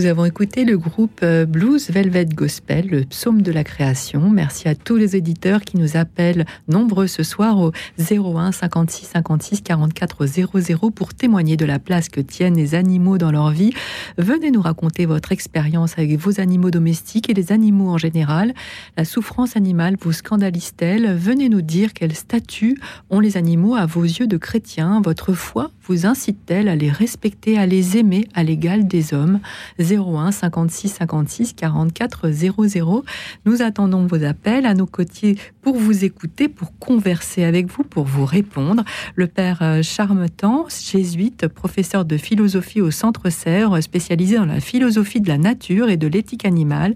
Speaker 1: Nous avons écouté le groupe euh, Blues Velvet Gospel, le psaume de la création. Merci à tous les éditeurs qui nous appellent nombreux ce soir au 01 56 56 44 00 pour témoigner de la place que tiennent les animaux dans leur vie. Venez nous raconter votre expérience avec vos animaux domestiques et les animaux en général. La souffrance animale vous scandalise-t-elle? Venez nous dire quel statut ont les animaux à vos yeux de chrétiens. Votre foi vous incite-t-elle à les respecter, à les aimer à l'égal des hommes? 01 56 56 44 00. Nous attendons vos appels à nos côtés pour vous écouter, pour converser avec vous, pour vous répondre. Le père euh, Charmetan, jésuite, professeur de philosophie au Centre Serre, spécialisé dans la philosophie de la nature et de l'éthique animale,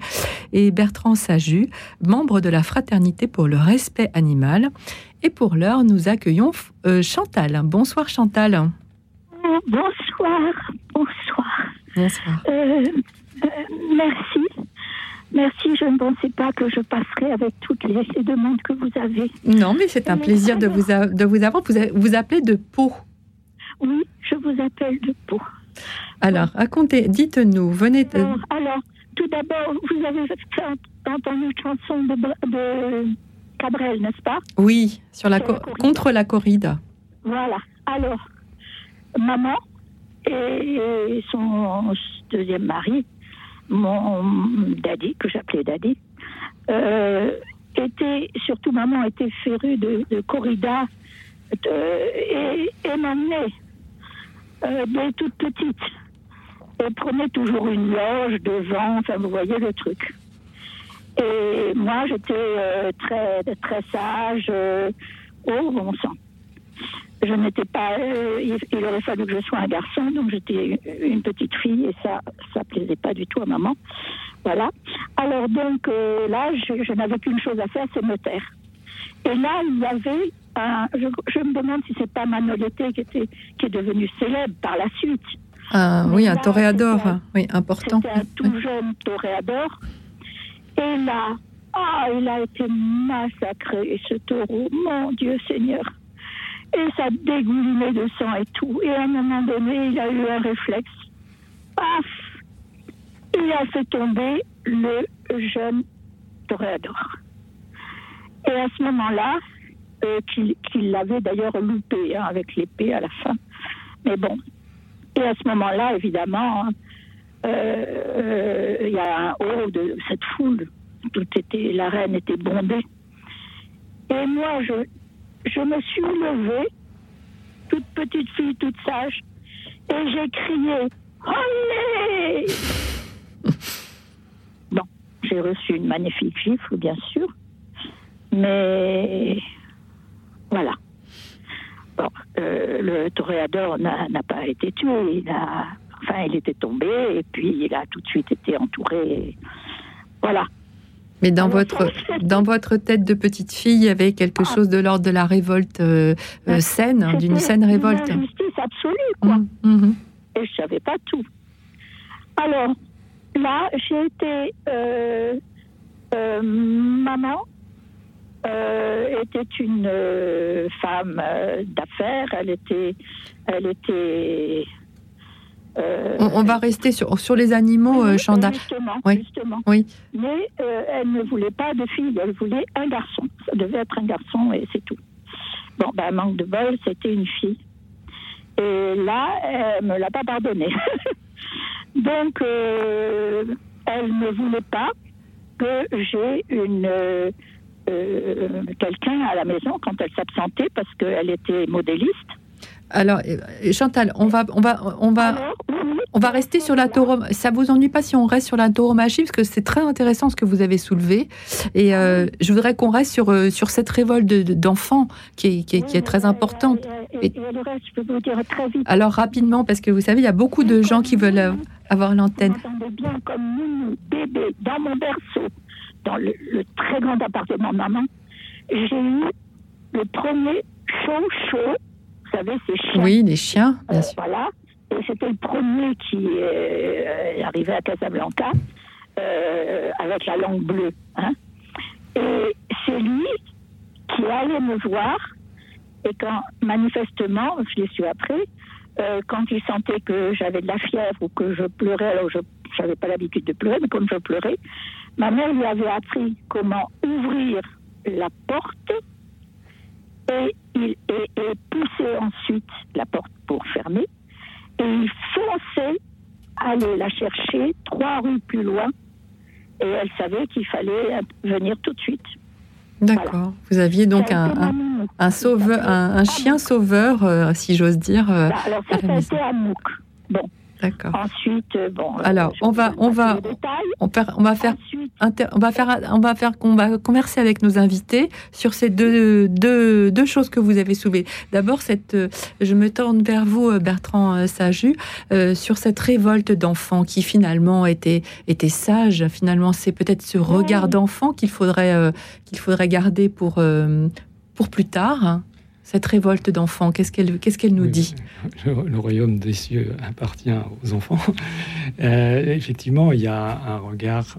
Speaker 1: et Bertrand Saju, membre de la Fraternité pour le respect animal. Et pour l'heure, nous accueillons euh, Chantal. Bonsoir Chantal.
Speaker 9: Bonsoir, bonsoir.
Speaker 1: Bonsoir.
Speaker 9: Euh, euh, merci. Merci, je ne pensais pas que je passerais avec toutes les, demandes que vous avez.
Speaker 1: Non, mais c'est un plaisir de vous, de vous avoir. Vous vous appelez de Pau.
Speaker 9: Oui, je vous appelle de Pau.
Speaker 1: Alors, racontez, dites-nous, venez.
Speaker 9: Alors, tout d'abord, vous avez entendu une chanson de, Cabrel, n'est-ce pas?
Speaker 1: Oui, sur la, contre la corrida.
Speaker 9: Voilà. Alors, maman et son deuxième mari, mon daddy, que j'appelais daddy, euh, était, surtout maman était férue de, corrida et, et m'emmenait euh, dès toute petite. Et prenait toujours une loge devant, enfin vous voyez le truc. Et moi j'étais euh, très, très sage, oh bon sang je n'étais pas. Euh, il, aurait fallu que je sois un garçon, donc j'étais une petite fille et ça, ça plaisait pas du tout à maman. Voilà. Alors donc euh, là, je, n'avais qu'une chose à faire, c'est me taire. Et là, il y avait un. Je, me demande si c'est pas Manolete qui était qui est devenu célèbre par la suite.
Speaker 1: Ah, oui, un toréador, oui, important.
Speaker 9: C'était un tout jeune toréador. Et là, ah, il a été massacré, ce taureau, mon Dieu Seigneur. Et ça dégoulinait de sang et tout. Et à un moment donné, il a eu un réflexe. Paf Il a fait tomber le jeune toréador. Et à ce moment-là, euh, qu'il l'avait d'ailleurs loupé hein, avec l'épée à la fin. Mais bon. Et à ce moment-là, évidemment, hein, euh, il y a un haut de cette foule. Tout était, la reine était bondée. Et moi, je, je me suis levée, toute petite fille, toute sage, et j'ai crié Allez Bon, j'ai reçu une magnifique gifle, bien sûr, mais voilà. Bon, euh, le toréador n'a pas été tué, il a, enfin, il était tombé, et puis il a tout de suite été entouré. Voilà.
Speaker 1: Mais dans votre, dans votre tête de petite fille, il y avait quelque ah. chose de l'ordre de la révolte euh, euh, saine, d'une saine révolte.
Speaker 9: Une justice absolue, quoi. Mmh, mmh. Et je savais pas tout. Alors, là, j'ai été euh, maman. était une femme d'affaires. Elle était, elle était
Speaker 1: euh, on, va rester sur, sur les animaux, euh, Chanda.
Speaker 9: Justement, justement. Oui. Mais euh, elle ne voulait pas de fille, elle voulait un garçon. Ça devait être un garçon et c'est tout. Bon, ben, manque de bol, c'était une fille. Et là, elle me l'a pas pardonné. Donc, elle ne voulait pas que j'ai une quelqu'un à la maison quand elle s'absentait parce qu'elle était modéliste.
Speaker 1: Alors, euh, Chantal, on va, on va, on va, on va rester sur la tauromachie. Ça vous ennuie pas si on reste sur la tauromachie parce que c'est très intéressant ce que vous avez soulevé. Et euh, je voudrais qu'on reste sur euh, sur cette révolte d'enfants qui est, qui est, très importante. Alors rapidement, parce que vous savez, il y a beaucoup de gens qui veulent avoir l'antenne.
Speaker 9: bien comme bébé dans mon berceau, dans le, très grand appartement de maman. J'ai eu le premier chaud chaud savez, ces chiens.
Speaker 1: Oui, les chiens,
Speaker 9: bien euh, sûr. Voilà. Et c'était le premier qui est euh, arrivé à Casablanca euh, avec la langue bleue. Hein. Et c'est lui qui allait me voir. Et quand, manifestement, je l'ai su après, quand il sentait que j'avais de la fièvre ou que je pleurais, alors je n'avais pas l'habitude de pleurer, mais comme je pleurais, ma mère lui avait appris comment ouvrir la porte et, il, et, pousser ensuite la porte pour fermer. Et il fonçait aller la chercher trois rues plus loin. Et elle savait qu'il fallait venir tout de suite.
Speaker 1: D'accord. Vous aviez donc un, un, sauveur, un, chien sauveur, euh, si j'ose dire.
Speaker 9: Euh, bah, alors ça, ça a été Bon,
Speaker 1: D'accord.
Speaker 9: Ensuite, euh, bon.
Speaker 1: Alors, on va, on va, on, on, va faire, on va faire, on va faire, on va converser avec nos invités sur ces deux, deux, deux choses que vous avez soulevées. D'abord, cette, euh, je me tourne vers vous, euh, Bertrand Saju, sur cette révolte d'enfants qui finalement était, était sage. Finalement, c'est peut-être ce regard d'enfant qu'il faudrait, qu'il faudrait garder pour, pour plus tard cette révolte d'enfants Qu'est-ce qu'elle qu'est-ce qu'elle nous dit?
Speaker 3: le, royaume des cieux appartient aux enfants. Euh, effectivement, il y a un regard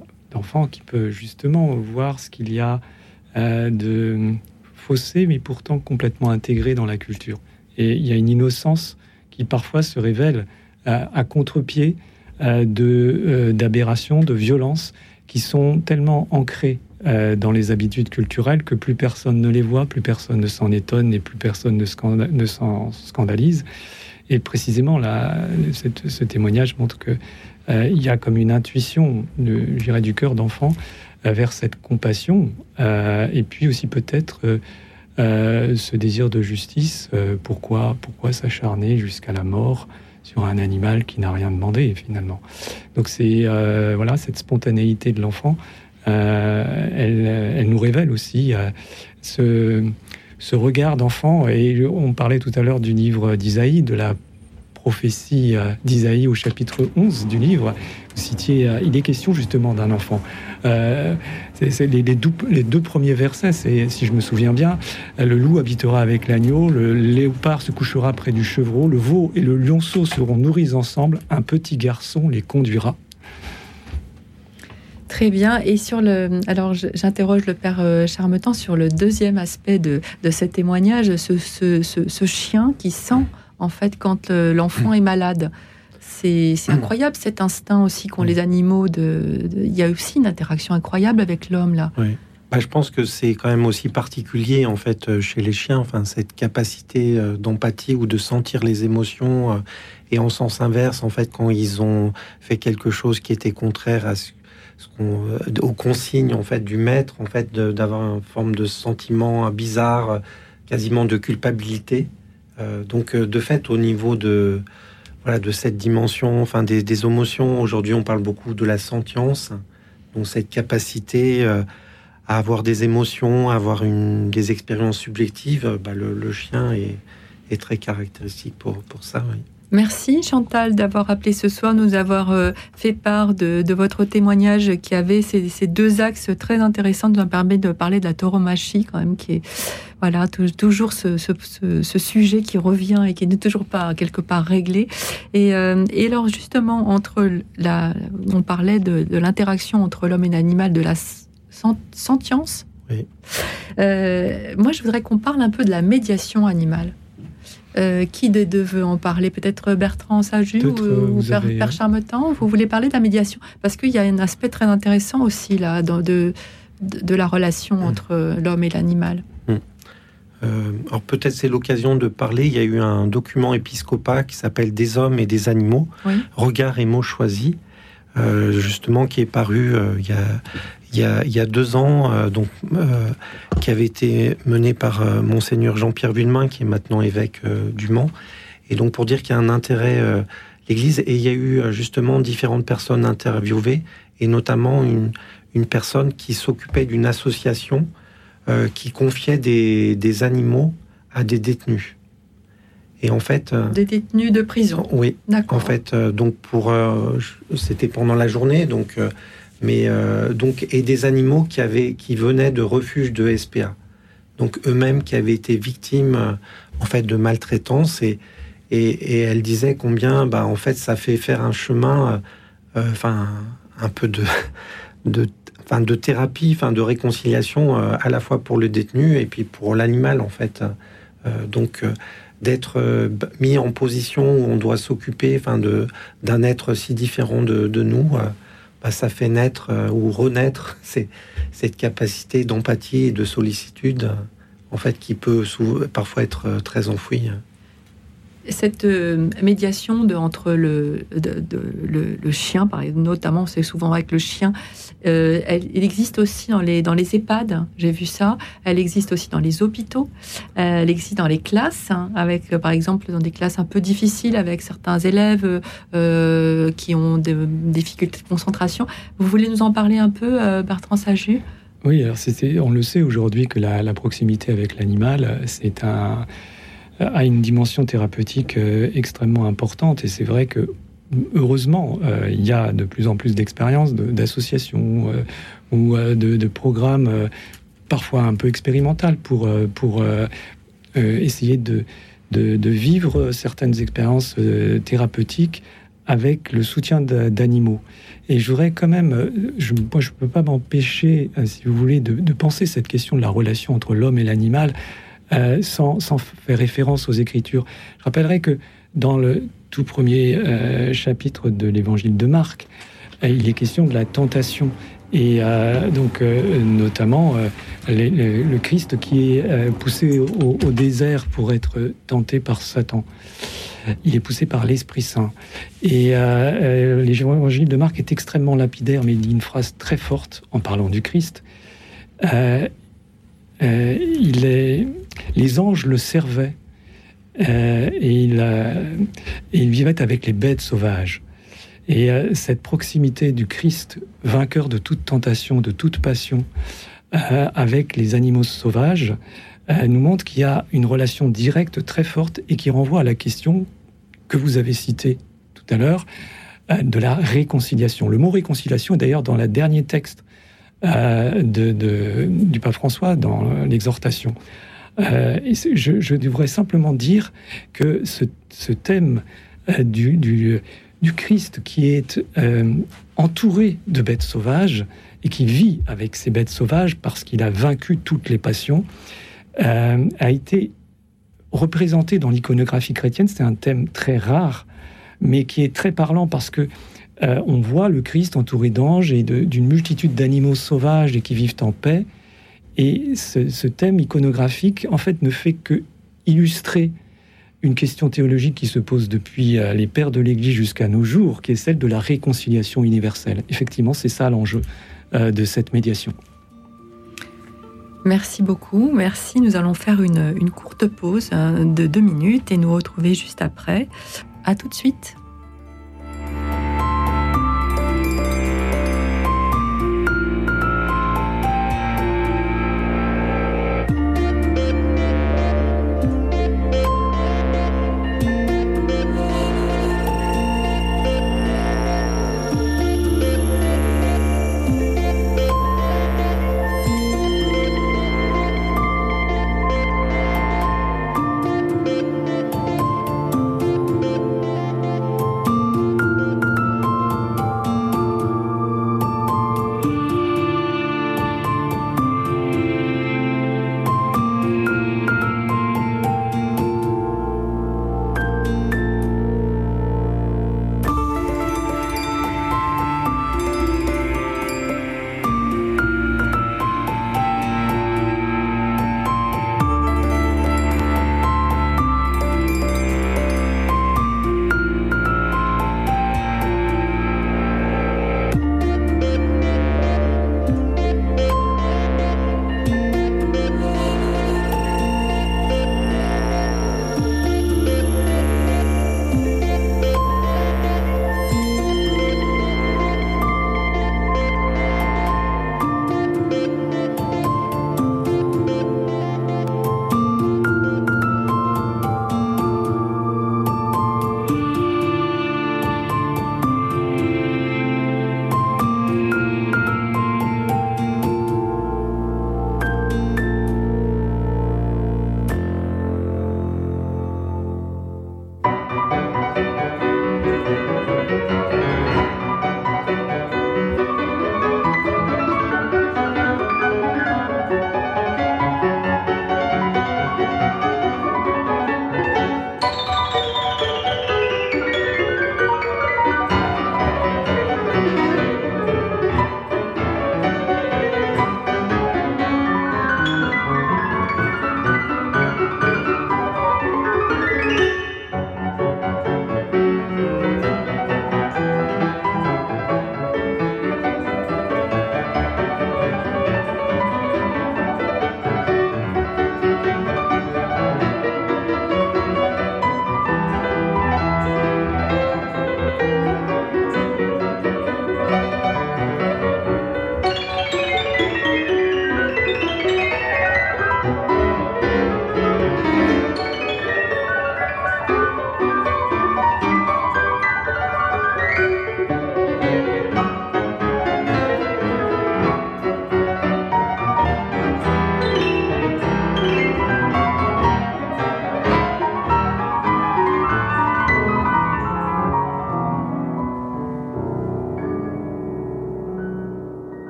Speaker 3: qui peut justement voir ce qu'il y a euh, de faussé, mais pourtant complètement intégré dans la culture. Et il y a une innocence qui parfois se révèle euh, à contre-pied de d'aberrations, de violences qui sont tellement ancrées euh, dans les habitudes culturelles que plus personne ne les voit, plus personne ne s'en étonne et plus personne ne, s'en scandalise. Et précisément, là, ce témoignage montre qu'il euh, y a comme une intuition, de, du cœur d'enfant euh, vers cette compassion, et puis aussi peut-être ce désir de justice. pourquoi, pourquoi s'acharner jusqu'à la mort sur un animal qui n'a rien demandé finalement Donc c'est voilà cette spontanéité de l'enfant euh, elle, nous révèle aussi euh, ce, regard d'enfant. Et on parlait tout à l'heure du livre d'Isaïe, de la prophétie euh, d'Isaïe au chapitre 11 du livre. Vous citiez, il est question justement d'un enfant. c'est les, deux, premiers versets, c'est, si je me souviens bien, le loup habitera avec l'agneau, le léopard se couchera près du chevreau, le veau et le lionceau seront nourris ensemble, un petit garçon les conduira.
Speaker 1: Très bien. Et sur le, alors j'interroge le père euh, Charmetan sur le deuxième aspect de, de ce témoignage, ce, ce, ce, chien qui sent en fait quand l'enfant est malade. C'est incroyable cet instinct aussi qu'ont les animaux. De, il y a aussi une interaction incroyable avec l'homme là.
Speaker 2: Oui. Bah, je pense que c'est quand même aussi particulier en fait euh, chez les chiens, enfin cette capacité euh, d'empathie ou de sentir les émotions et en sens inverse en fait quand ils ont fait quelque chose qui était contraire à ce euh, aux consignes en fait du maître, en fait d'avoir une forme de sentiment bizarre, quasiment de culpabilité. Euh, donc euh, de fait, au niveau de voilà de cette dimension, enfin des, émotions. Aujourd'hui, on parle beaucoup de la sentience, donc cette capacité à avoir des émotions, à avoir une, des expériences subjectives. Bah, le, chien est, très caractéristique pour, ça.
Speaker 1: Merci Chantal d'avoir appelé ce soir, nous avoir euh, fait part de, votre témoignage qui avait ces, deux axes très intéressants nous permet de parler de la tauromachie quand même, qui est voilà toujours ce, sujet qui revient et qui n'est toujours pas quelque part réglé. Et, euh, alors justement entre la, on parlait de, l'interaction entre l'homme et l'animal, de la sentience.
Speaker 2: Oui.
Speaker 1: Euh, moi, je voudrais qu'on parle un peu de la médiation animale. Euh, qui des deux veut en parler? Peut-être Bertrand Saju ou, ou Père, Père, Charmetan Vous voulez parler de la médiation? Parce qu'il y a un aspect très intéressant aussi là dans, de, de, la relation entre l'homme et l'animal.
Speaker 2: Euh, alors peut-être c'est l'occasion de parler. Il y a eu un document épiscopat qui s'appelle Des hommes et des animaux, regard et mots choisis, euh, justement qui est paru il y a il y a, deux ans, euh, donc, euh, qui avait été mené par euh, monseigneur Jean-Pierre Villemain, qui est maintenant évêque du Mans. Et donc pour dire qu'il y a un intérêt l'Église, et il y a eu justement différentes personnes interviewées, et notamment une, une personne qui s'occupait d'une association qui confiait des, des, animaux à des détenus. Et en fait,
Speaker 1: des détenus de prison.
Speaker 2: Oui. D'accord. En fait, donc pour c'était pendant la journée, donc mais euh, donc et des animaux qui avaient qui venaient de refuges de SPA, donc eux-mêmes qui avaient été victimes euh, en fait de maltraitance et, et, elle disait combien bah en fait ça fait faire un chemin, euh, enfin un peu de de enfin de thérapie, enfin de réconciliation à la fois pour le détenu et puis pour l'animal en fait donc d'être mis en position où on doit s'occuper enfin, d'un être si différent de, nous, bah, ça fait naître ou renaître cette capacité d'empathie et de sollicitude en fait, qui peut parfois être très enfouie
Speaker 1: cette euh, médiation entre le, le, chien, notamment, c'est souvent avec le chien, euh, elle, existe aussi dans les, dans les EHPAD, j'ai vu ça. Elle existe aussi dans les hôpitaux. elle existe dans les classes, hein, avec, par exemple, dans des classes un peu difficiles, avec certains élèves euh, qui ont des difficultés de concentration. Vous voulez nous en parler un peu, Bertrand Saju?
Speaker 3: Oui, alors on le sait aujourd'hui que la proximité avec l'animal, c'est un a une dimension thérapeutique euh, extrêmement importante. Et c'est vrai que, heureusement, euh, il y a de plus en plus d'expériences, d'associations euh, ou de, programmes parfois un peu expérimentaux pour, pour essayer de, de, vivre certaines expériences thérapeutiques avec le soutien d'animaux. Et je voudrais quand même, je, moi je ne peux pas m'empêcher, si vous voulez, de, penser cette question de la relation entre l'homme et l'animal euh, sans, faire référence aux Écritures. Je rappellerai que dans le tout premier euh, chapitre de l'Évangile de Marc, euh, il est question de la tentation. Et donc, notamment, le Christ qui est poussé au, désert pour être tenté par Satan. Il est poussé par l'Esprit Saint. Et l'évangile de Marc est extrêmement lapidaire, mais il dit une phrase très forte en parlant du Christ. il est les anges le servaient euh, et, il, vivait avec les bêtes sauvages. Et euh, cette proximité du Christ, vainqueur de toute tentation, de toute passion, euh, avec les animaux sauvages, nous montre qu'il y a une relation directe très forte et qui renvoie à la question que vous avez citée tout à l'heure de la réconciliation. Le mot réconciliation est d'ailleurs dans le dernier texte du pape François, dans l'exhortation. Euh, je, devrais simplement dire que ce, thème euh, du, Christ qui est euh, entouré de bêtes sauvages et qui vit avec ces bêtes sauvages parce qu'il a vaincu toutes les passions, a été représenté dans l'iconographie chrétienne. C'est un thème très rare, mais qui est très parlant parce que on voit le Christ entouré d'anges et d'une multitude d'animaux sauvages et qui vivent en paix. Et ce, thème iconographique, en fait, ne fait que illustrer une question théologique qui se pose depuis euh, les pères de l'Église jusqu'à nos jours, qui est celle de la réconciliation universelle. Effectivement, c'est ça l'enjeu euh, de cette médiation.
Speaker 1: Merci beaucoup, merci. Nous allons faire une, une courte pause euh, de deux minutes et nous retrouver juste après. À tout de suite.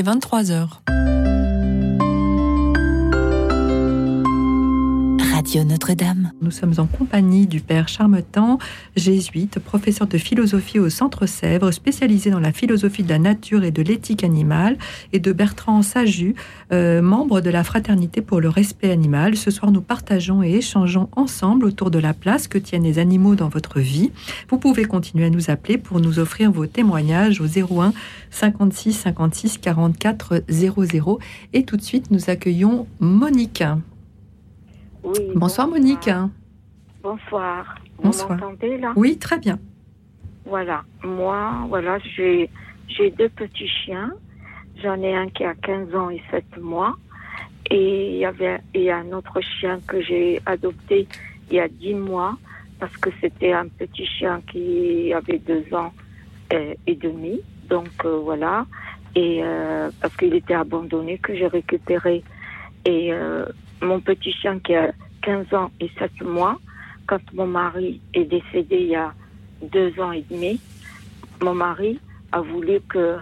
Speaker 1: Est 23 heures. Notre-Dame. Nous sommes en compagnie du Père Charmetan, jésuite, professeur de philosophie au Centre Sèvres, spécialisé dans la philosophie de la nature et de l'éthique animale, et de Bertrand Saju, euh, membre de la Fraternité pour le respect animal. Ce soir, nous partageons et échangeons ensemble autour de la place que tiennent les animaux dans votre vie. Vous pouvez continuer à nous appeler pour nous offrir vos témoignages au 01 56 56 44 00. Et tout de suite, nous accueillons Monique. bonsoir, Monique.
Speaker 10: Bonsoir.
Speaker 1: Bonsoir. Vous m'entendez là? Oui, très bien.
Speaker 10: Voilà. Moi, voilà, j'ai j'ai deux petits chiens. J'en ai un qui a 15 ans et 7 mois. Et il y avait et un autre chien que j'ai adopté il y a 10 mois parce que c'était un petit chien qui avait 2 ans et, demi. Donc euh, voilà. Et euh, parce qu'il était abandonné que j'ai récupéré. Et euh, mon petit chien qui a 15 ans et 7 mois, quand mon mari est décédé il y a deux ans et demi, mon mari a voulu que,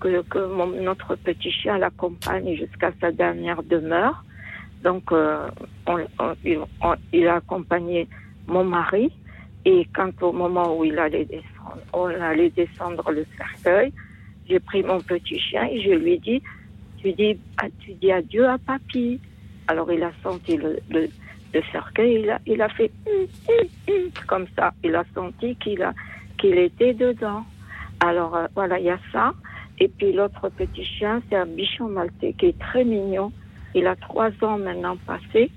Speaker 10: que, notre petit chien l'accompagne jusqu'à sa dernière demeure. Donc, euh, il a accompagné mon mari. Et quand au moment où il allait descendre, on allait descendre le cercueil, j'ai pris mon petit chien et je lui ai dit, tu dis, tu dis adieu à papy. Alors il a senti le, cercueil, il a, il a fait comme ça. Il a senti qu'il a était dedans. Alors euh, voilà, il y a ça. Et puis l'autre petit chien, c'est un bichon maltais qui est très mignon. Il a trois ans maintenant passé.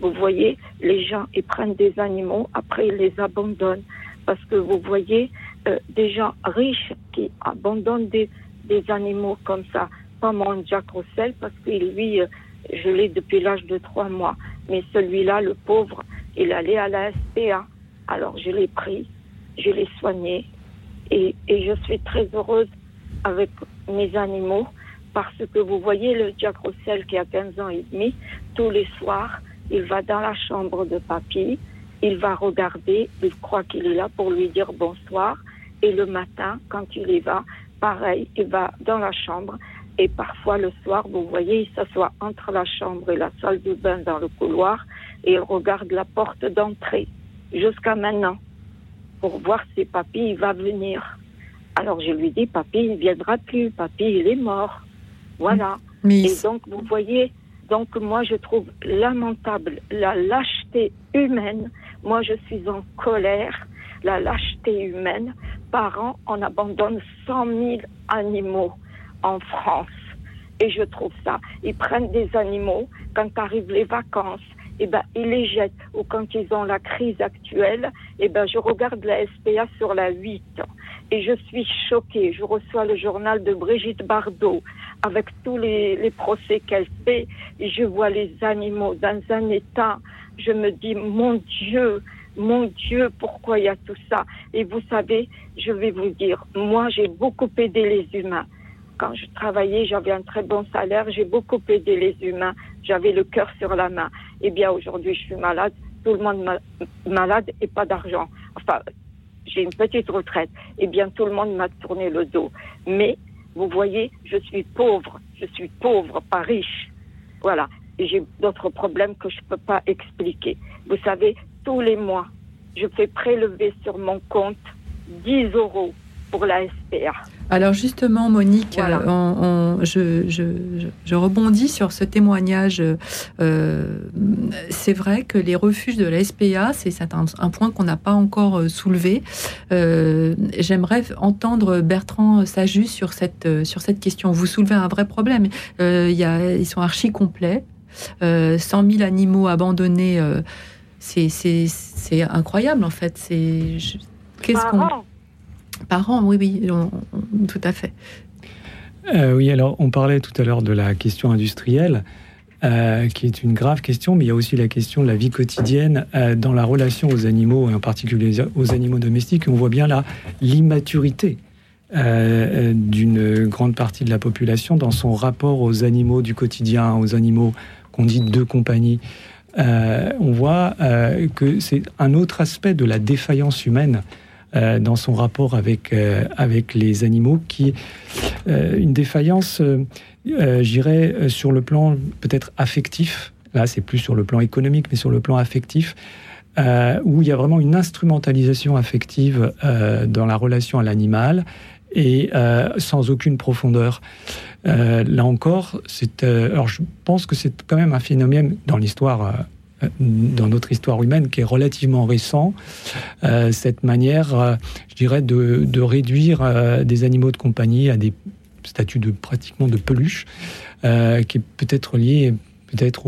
Speaker 10: Vous voyez, les gens, ils prennent des animaux, après ils les abandonnent. Parce que vous voyez, euh, des gens riches qui abandonnent des, des animaux comme ça. Pas mon Jack Russell, parce qu'il lui, euh, je l'ai depuis l'âge de trois mois. Mais celui-là, le pauvre, il allait à la SPA. Alors je l'ai pris, je l'ai soigné et, je suis très heureuse avec mes animaux parce que vous voyez le Jack Russell qui a 15 ans et demi, tous les soirs, il va dans la chambre de papy, il va regarder, il croit qu'il est là pour lui dire bonsoir et le matin, quand il y va, pareil, il va dans la chambre et parfois le soir, vous voyez, il s'assoit entre la chambre et la salle de bain dans le couloir et il regarde la porte d'entrée jusqu'à maintenant pour voir si papy va venir. Alors je lui dis, papy il ne viendra plus, papy il est mort. Voilà. Et donc vous voyez, donc moi je trouve lamentable la lâcheté humaine. Moi je suis en colère, la lâcheté humaine. Par an, on abandonne 100 000 animaux en France. Et je trouve ça. Ils prennent des animaux quand arrivent les vacances. eh ben, ils les jettent. Ou quand ils ont la crise actuelle, eh ben, je regarde la SPA sur la 8 et je suis choquée. Je reçois le journal de Brigitte Bardot avec tous les, les procès qu'elle fait et je vois les animaux dans un état. Je me dis, mon Dieu, mon Dieu, pourquoi il y a tout ça? Et vous savez, je vais vous dire, moi j'ai beaucoup aidé les humains quand je travaillais, j'avais un très bon salaire, j'ai beaucoup aidé les humains, j'avais le cœur sur la main. Eh bien, aujourd'hui, je suis malade, tout le monde malade et pas d'argent. Enfin, j'ai une petite retraite. Eh bien, tout le monde m'a tourné le dos. Mais, vous voyez, je suis pauvre, je suis pauvre, pas riche. Voilà. J'ai d'autres problèmes que je ne peux pas expliquer. Vous savez, tous les mois, je fais prélever sur mon compte 10 euros pour la SPA.
Speaker 1: Alors justement, Monique, euh, je, rebondis sur ce témoignage. Euh, c'est vrai que les refuges de la SPA, c'est un, point qu'on n'a pas encore euh, soulevé. J'aimerais entendre Bertrand Sajus sur cette, sur cette question. Vous soulevez un vrai problème. Il y a, ils sont archi complets. 100 000 animaux abandonnés, c'est incroyable en fait. C'est
Speaker 10: qu'est-ce qu'on
Speaker 1: Parents, oui, oui, tout à fait.
Speaker 3: Euh, oui, alors on parlait tout à l'heure de la question industrielle, euh, qui est une grave question, mais il y a aussi la question de la vie quotidienne euh, dans la relation aux animaux, et en particulier aux animaux domestiques. On voit bien là l'immaturité d'une grande partie de la population dans son rapport aux animaux du quotidien, aux animaux qu'on dit de compagnie. on voit que c'est un autre aspect de la défaillance humaine dans son rapport avec, avec les animaux, qui est une défaillance, j'irais, sur le plan peut-être affectif. Là, c'est plus sur le plan économique, mais sur le plan affectif. où il y a vraiment une instrumentalisation affective dans la relation à l'animal et sans aucune profondeur. là encore, alors je pense que c'est quand même un phénomène dans l'histoire dans notre histoire humaine qui est relativement récent, euh, cette manière, euh, je dirais, de, réduire euh, des animaux de compagnie à des statuts de pratiquement de peluche, qui est peut-être lié peut-être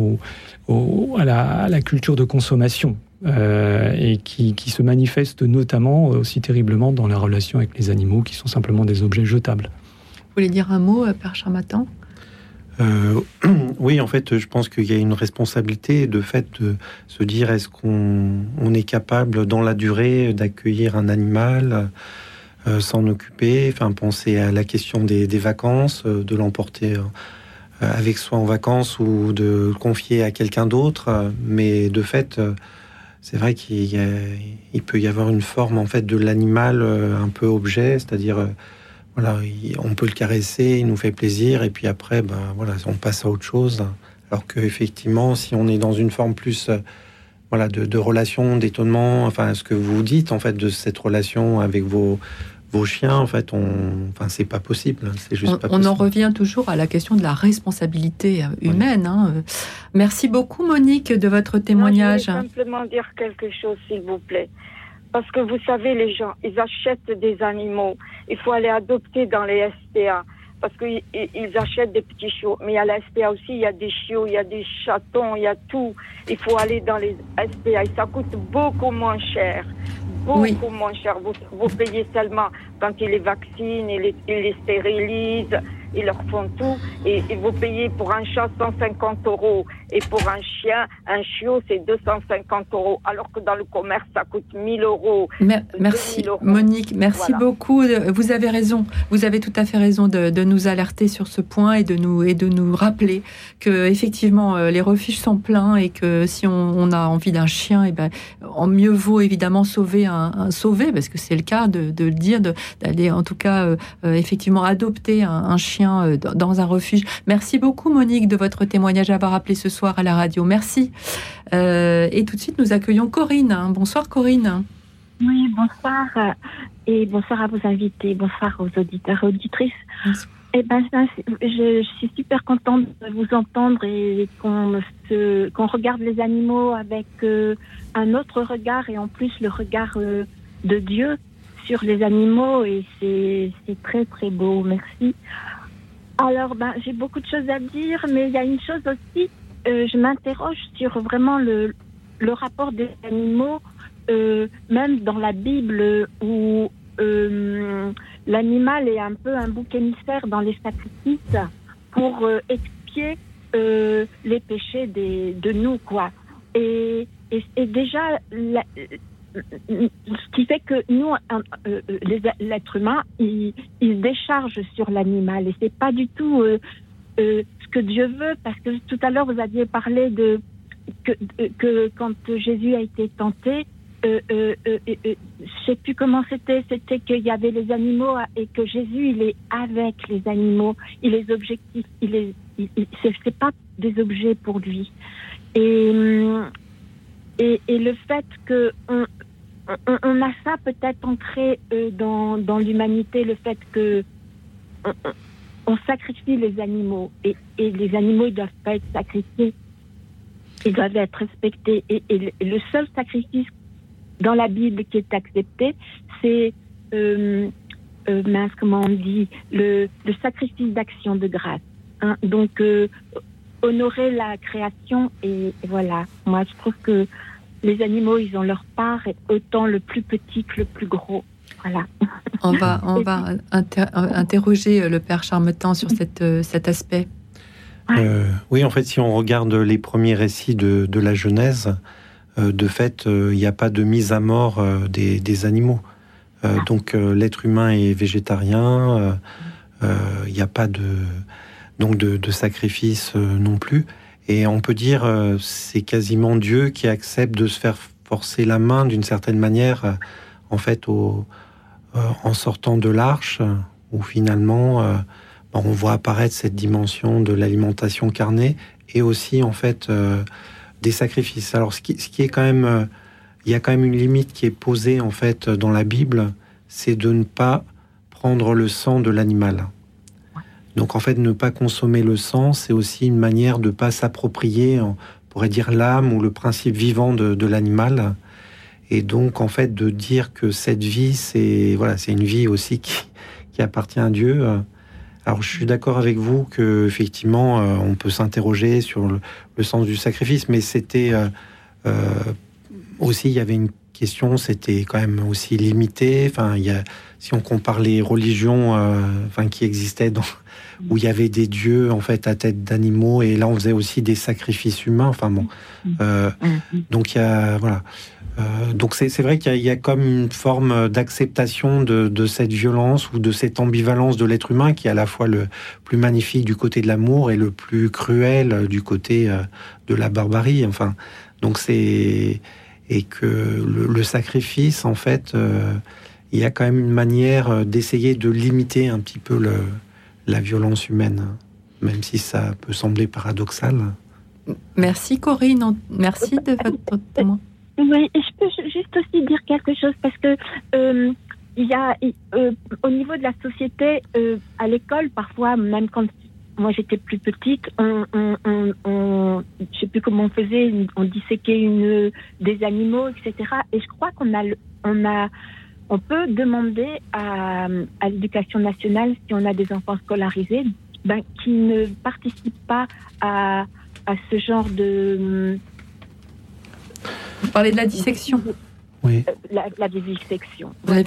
Speaker 3: au, à, la, culture de consommation. et qui, qui, se manifeste notamment aussi terriblement dans la relation avec les animaux qui sont simplement des objets jetables.
Speaker 1: Vous voulez dire un mot, Père Charmatan?
Speaker 2: Euh, oui, en fait, je pense qu'il y a une responsabilité de fait de se dire est-ce qu'on est capable dans la durée d'accueillir un animal, euh, s'en occuper, enfin penser à la question des, vacances, euh, de l'emporter avec soi en vacances ou de le confier à quelqu'un d'autre. Mais de fait, c'est vrai qu'il peut y avoir une forme en fait de l'animal un peu objet, c'est-à-dire voilà, on peut le caresser, il nous fait plaisir, et puis après, ben, voilà, on passe à autre chose. Alors qu'effectivement, si on est dans une forme plus euh, voilà, de, relation, d'étonnement, enfin, ce que vous dites, en fait, de cette relation avec vos, vos chiens, en fait, on, enfin, c'est pas possible. Hein, c'est juste
Speaker 1: on, en revient toujours à la question de la responsabilité euh, humaine. Hein. Merci beaucoup, Monique, de votre témoignage.
Speaker 9: je simplement dire quelque chose, s'il vous plaît. Parce que vous savez, les gens, ils achètent des animaux. Il faut aller adopter dans les SPA. Parce qu'ils achètent des petits chiots. Mais à la SPA aussi, il y a des chiots, il y a des chatons, il y a tout. Il faut aller dans les SPA. Et ça coûte beaucoup moins cher. Beaucoup moins cher. Vous, vous, payez seulement quand ils les vaccinent, ils les, ils les stérilisent ils leur font tout et, vous payez pour un chat 150 euros. Et pour un chien, un chiot, c'est 250 euros, alors que dans le commerce, ça coûte 1000 euros.
Speaker 1: merci, Monique, merci beaucoup. Vous avez raison, vous avez tout à fait raison de, nous alerter sur ce point et de nous, et de nous rappeler que effectivement euh, les refuges sont pleins et que si on, a envie d'un chien, et eh ben, en mieux vaut évidemment sauver un, sauver, parce que c'est le cas de, le dire, d'aller en tout cas euh, euh, effectivement adopter un chien euh, dans un refuge. Merci beaucoup Monique de votre témoignage à avoir appelé ce soir à la radio. Merci. Euh, et tout de suite, nous accueillons Corinne. Bonsoir Corinne.
Speaker 11: Oui, bonsoir. Et bonsoir à vos invités. Bonsoir aux auditeurs et auditrices. Eh ben, je, suis super contente de vous entendre et qu'on qu'on regarde les animaux avec euh, un autre regard et en plus le regard de Dieu sur les animaux et c'est très très beau. Merci. Alors, ben, j'ai beaucoup de choses à dire, mais il y a une chose aussi, euh, je m'interroge sur vraiment le, le rapport des animaux, euh, même dans la Bible, où euh, l'animal est un peu un bouc émissaire dans les sacrifices pour expier les péchés des, de nous, quoi. Et, et, déjà, ce qui fait que nous, euh, l'être humain, il, il, décharge sur l'animal et c'est pas du tout euh, euh, ce que Dieu veut, parce que tout à l'heure vous aviez parlé de que, quand Jésus a été tenté, euh, euh, je sais plus comment c'était, c'était qu'il y avait les animaux et que Jésus il est avec les animaux, il les objectifs, il est, pas des objets pour lui. Et et, le fait que on, a ça peut-être ancré euh, dans, l'humanité, le fait que on, sacrifie les animaux et, les animaux ne doivent pas être sacrifiés, ils doivent être respectés. Et, le seul sacrifice dans la Bible qui est accepté, c'est euh, euh, mince, comment on dit, le, sacrifice d'action de grâce. Hein. Donc honorer la création et voilà. Moi, je trouve que les animaux, ils ont leur part, autant le plus petit que le plus gros. Voilà.
Speaker 1: On va, on va interroger euh, le père Charmetan sur cette, euh, cet aspect.
Speaker 2: Euh, oui, en fait, si on regarde les premiers récits de, de la Genèse, de fait, il n'y a pas de mise à mort des, des, animaux. donc, l'être humain est végétarien. Il n'y a pas de donc de, de sacrifice non plus. Et on peut dire, euh, c'est quasiment Dieu qui accepte de se faire forcer la main d'une certaine manière, euh, en fait au, en sortant de l'arche, où finalement on voit apparaître cette dimension de l'alimentation carnée et aussi en fait des sacrifices. Alors ce qui, ce qui est quand même, il y a quand même une limite qui est posée en fait dans la Bible, c'est de ne pas prendre le sang de l'animal. Donc en fait, ne pas consommer le sang, c'est aussi une manière de ne pas s'approprier, on pourrait dire l'âme ou le principe vivant de, l'animal. Et donc en fait, de dire que cette vie, c'est voilà, c'est une vie aussi qui, qui, appartient à Dieu. Alors je suis d'accord avec vous que effectivement, euh, on peut s'interroger sur le, sens du sacrifice, mais c'était euh, euh, aussi il y avait une question, c'était quand même aussi limité. Enfin, il y a, si on compare les religions, enfin qui existaient dans où il y avait des dieux en fait à tête d'animaux et là on faisait aussi des sacrifices humains. Enfin bon, mm. euh, mm. donc il y a voilà. Euh, donc c'est vrai qu'il y, a comme une forme d'acceptation de, cette violence ou de cette ambivalence de l'être humain qui est à la fois le plus magnifique du côté de l'amour et le plus cruel du côté euh, de la barbarie. Enfin, donc c'est et que le, sacrifice en fait, il y a quand même une manière d'essayer de limiter un petit peu le, la violence humaine, même si ça peut sembler paradoxal.
Speaker 1: Merci Corinne, merci de votre témoin.
Speaker 11: Oui, je peux juste aussi dire quelque chose parce que euh, il y a euh, au niveau de la société, euh, à l'école, parfois, même quand moi j'étais plus petite, on, on, je sais plus comment on faisait, on disséquait une, des animaux, etc. Et je crois qu'on a, on a on peut demander à, l'éducation nationale, si on a des enfants scolarisés, ben, qui ne participent pas à, ce genre de...
Speaker 1: Vous parlez de la dissection
Speaker 2: oui.
Speaker 11: Euh, la, vivisection.
Speaker 1: La,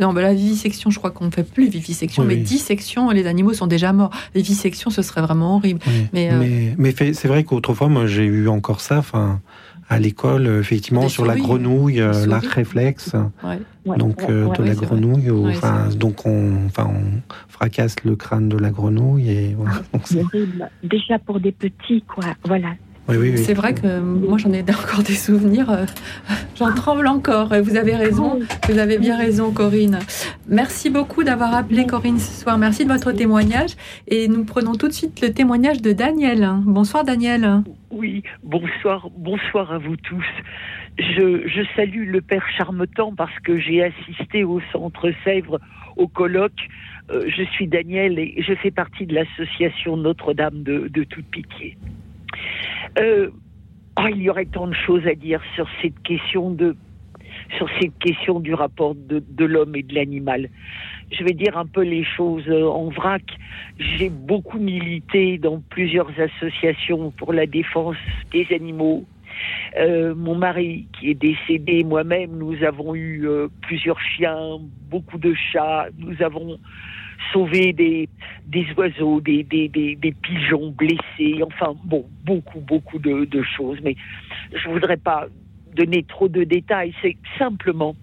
Speaker 1: non, la vivisection, je crois qu'on ne fait plus vivisection, mais dissection, les animaux sont déjà morts. Vivisection, ce serait vraiment horrible.
Speaker 2: Mais, euh, mais, c'est vrai qu'autrefois, moi, j'ai eu encore ça. Enfin, à l'école, euh, effectivement, sur la grenouille, euh, l'arc réflexe. donc, euh, de la grenouille. enfin, donc, on, enfin, on fracasse le crâne de la grenouille. Et voilà.
Speaker 11: Déjà pour des petits, quoi. Voilà.
Speaker 1: C'est vrai que moi j'en ai encore des souvenirs, euh, j'en tremble encore. Vous avez raison, vous avez bien raison Corinne. Merci beaucoup d'avoir appelé Corinne ce soir, merci de votre témoignage. Et nous prenons tout de suite le témoignage de Daniel. Bonsoir Daniel.
Speaker 12: Oui, bonsoir, bonsoir à vous tous. Je, je salue le Père Charmetan parce que j'ai assisté au Centre Sèvres au colloque. Euh, je suis Daniel et je fais partie de l'association Notre-Dame de, de toute pitié. Euh, oh, il y aurait tant de choses à dire sur cette question de sur cette question du rapport de, de l'homme et de l'animal. Je vais dire un peu les choses euh, en vrac. J'ai beaucoup milité dans plusieurs associations pour la défense des animaux. Euh, mon mari qui est décédé, moi-même, nous avons eu plusieurs chiens, beaucoup de chats. Nous avons sauver des, des oiseaux, des, des, des, pigeons blessés, enfin bon, beaucoup, beaucoup de, de choses. Mais je ne voudrais pas donner trop de détails, c'est simplement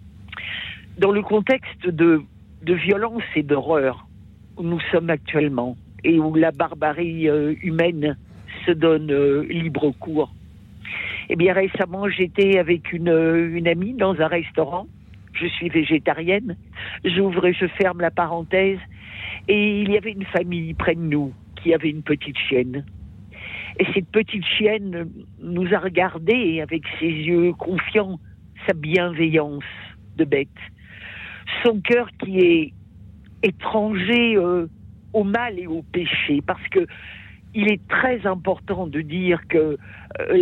Speaker 12: dans le contexte de, de violence et d'horreur où nous sommes actuellement et où la barbarie euh, humaine se donne euh, libre cours. Eh bien, récemment, j'étais avec une, une amie dans un restaurant. Je suis végétarienne. J'ouvre et je ferme la parenthèse. Et il y avait une famille près de nous qui avait une petite chienne. Et cette petite chienne nous a regardés avec ses yeux confiants, sa bienveillance de bête, son cœur qui est étranger euh, au mal et au péché, parce que il est très important de dire que euh,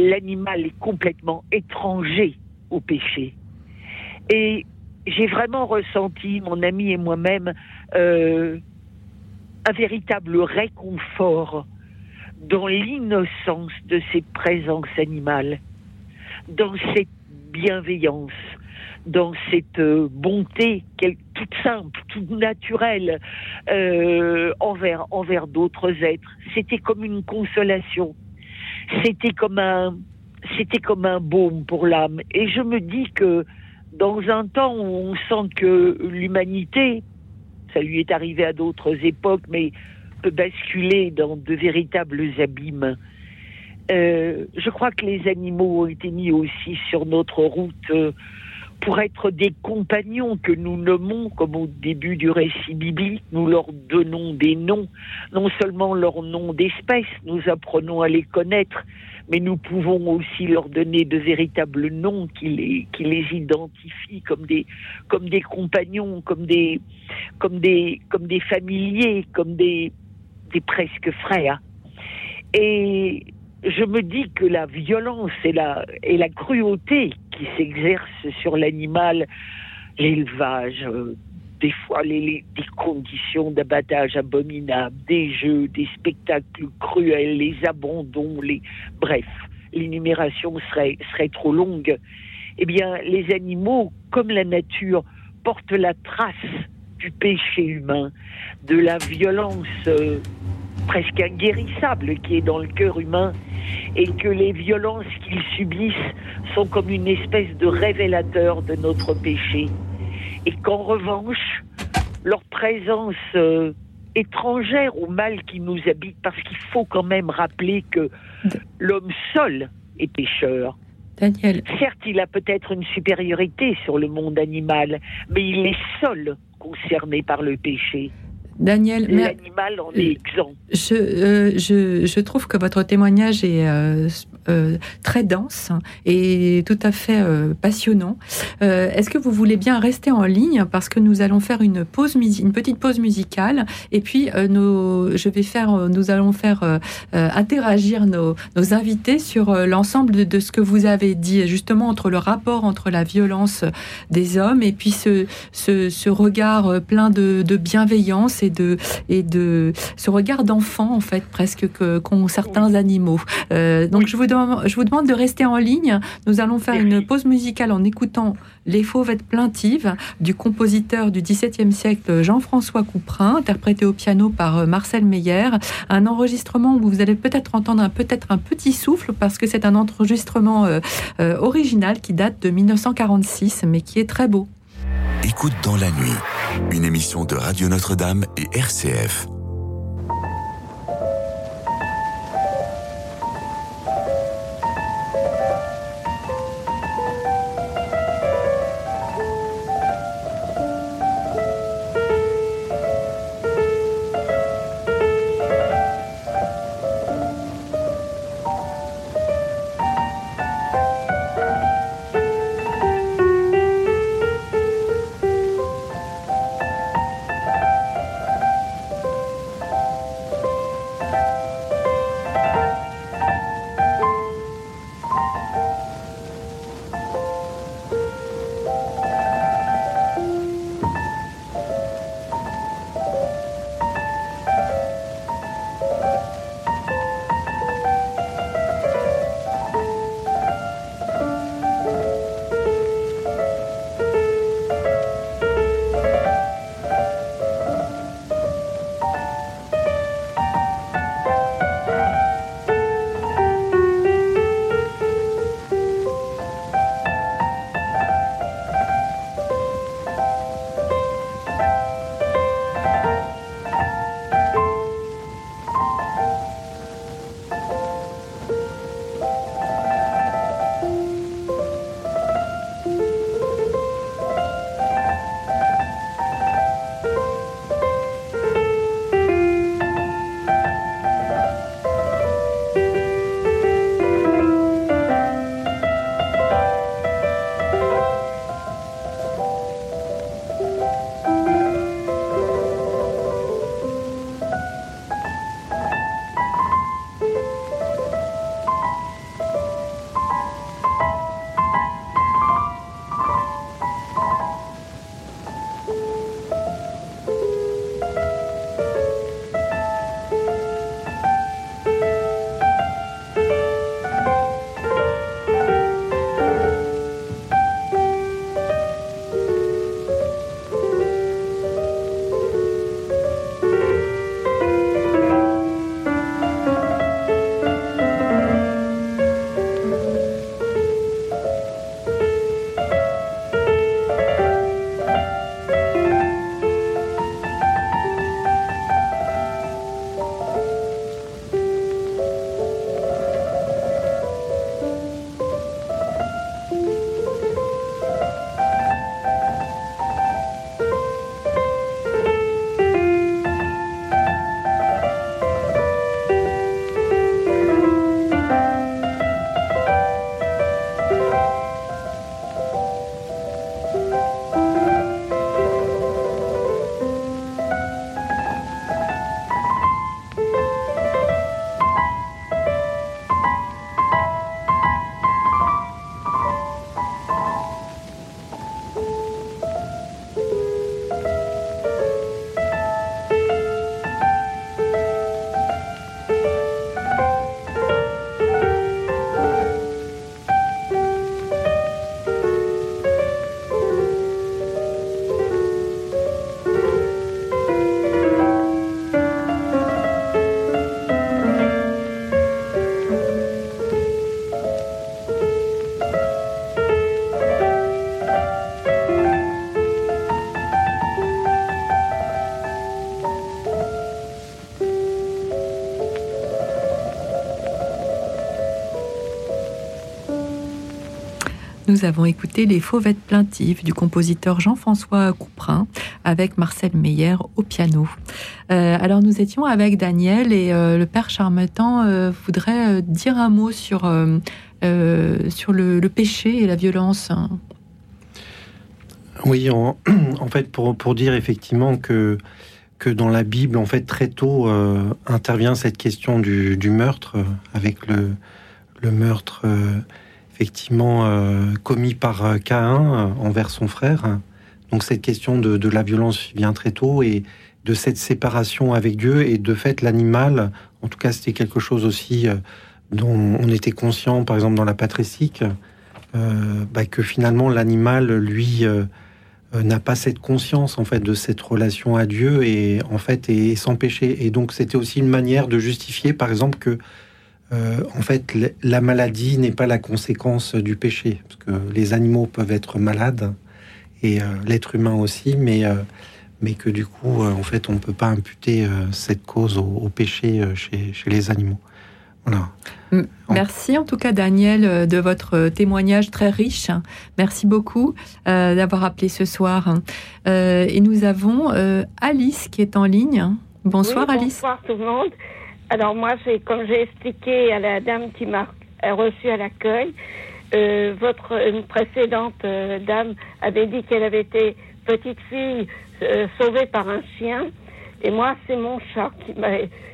Speaker 12: l'animal est complètement étranger au péché. Et j'ai vraiment ressenti, mon ami et moi-même, euh, un véritable réconfort dans l'innocence de cette présence animale, dans cette bienveillance, dans cette euh, bonté toute simple, toute naturelle euh, envers, envers d'autres êtres. C'était comme une consolation. C'était comme un, c'était comme un baume pour l'âme. Et je me dis que dans un temps où on sent que l'humanité ça lui est arrivé à d'autres époques, mais peut basculer dans de véritables abîmes. Euh, je crois que les animaux ont été mis aussi sur notre route euh, pour être des compagnons que nous nommons, comme au début du récit biblique, nous leur donnons des noms, non seulement leurs noms d'espèces, nous apprenons à les connaître, mais nous pouvons aussi leur donner de véritables noms qui les, qui identifient comme des, compagnons, comme des, familiers, comme des, presque frères. Et je me dis que la violence et la, et la cruauté qui s'exerce sur l'animal, l'élevage, euh, des fois les, conditions d'abattage abominables, des jeux, des spectacles cruels, les abandons, les bref, l'énumération serait, serait trop longue. Eh bien, les animaux, comme la nature, portent la trace du péché humain, de la violence euh, presque inguérissable qui est dans le cœur humain et que les violences qu'ils subissent sont comme une espèce de révélateur de notre péché et qu'en revanche, leur présence euh, étrangère au mal qui nous habite, parce qu'il faut quand même rappeler que l'homme seul est pécheur.
Speaker 1: Daniel.
Speaker 12: Certes, il a peut-être une supériorité sur le monde animal, mais il est seul concerné par le péché.
Speaker 1: Daniel,
Speaker 12: l'animal en est exempt.
Speaker 1: Je, euh, je, je, trouve que votre témoignage est euh, euh, très dense et tout à fait euh, passionnant. Euh, est-ce que vous voulez bien rester en ligne parce que nous allons faire une pause, une petite pause musicale et puis nos, je vais faire, nous allons faire interagir nos, nos, invités sur l'ensemble de, ce que vous avez dit justement entre le rapport entre la violence des hommes et puis ce, ce, ce regard plein de, de, bienveillance et de et de ce regard d'enfant en fait presque que qu'ont certains animaux. donc je vous je vous demande de rester en ligne. Nous allons faire une pause musicale en écoutant Les fauvettes plaintives du compositeur du XVIIe siècle Jean-François Couperin, interprété au piano par euh, Marcel Meyer. Un enregistrement où vous allez peut-être entendre peut-être un petit souffle parce que c'est un enregistrement euh, euh, original qui date de 1946 mais qui est très beau.
Speaker 5: Écoute dans la nuit, une émission de Radio Notre-Dame et RCF.
Speaker 1: Avons écouté Les Fauvettes plaintives du compositeur Jean-François Couperin avec Marcel Meyer au piano. Euh, alors nous étions avec Daniel et euh, le père Charmetan euh, voudrait dire un mot sur, sur le, péché et la violence.
Speaker 2: Oui, en, fait pour, pour, dire effectivement que, que dans la Bible, en fait très tôt intervient cette question du, du meurtre avec le, le meurtre effectivement euh, commis par euh, Caïn euh, envers son frère. Donc cette question de, la violence vient très tôt et de cette séparation avec Dieu et de fait l'animal, en tout cas c'était quelque chose aussi dont on était conscient par exemple dans la patristique, bah, que finalement l'animal lui n'a pas cette conscience en fait de cette relation à Dieu et en fait est sans péché et donc c'était aussi une manière de justifier par exemple que euh, en fait, la maladie n'est pas la conséquence du péché, parce que les animaux peuvent être malades et euh, l'être humain aussi, mais euh, mais que du coup, en fait, on ne peut pas imputer cette cause au, péché chez, chez, les animaux. Voilà.
Speaker 1: Merci en tout cas Daniel de votre témoignage très riche. Merci beaucoup d'avoir appelé ce soir. et nous avons Alice qui est en ligne. Bonsoir Alice.
Speaker 10: Bonsoir tout le monde. Alors moi, j'ai, comme j'ai expliqué à la dame qui m'a reçu à l'accueil, euh, votre une précédente euh, dame avait dit qu'elle avait été petite fille euh, sauvée par un chien, et moi c'est mon chat qui m'a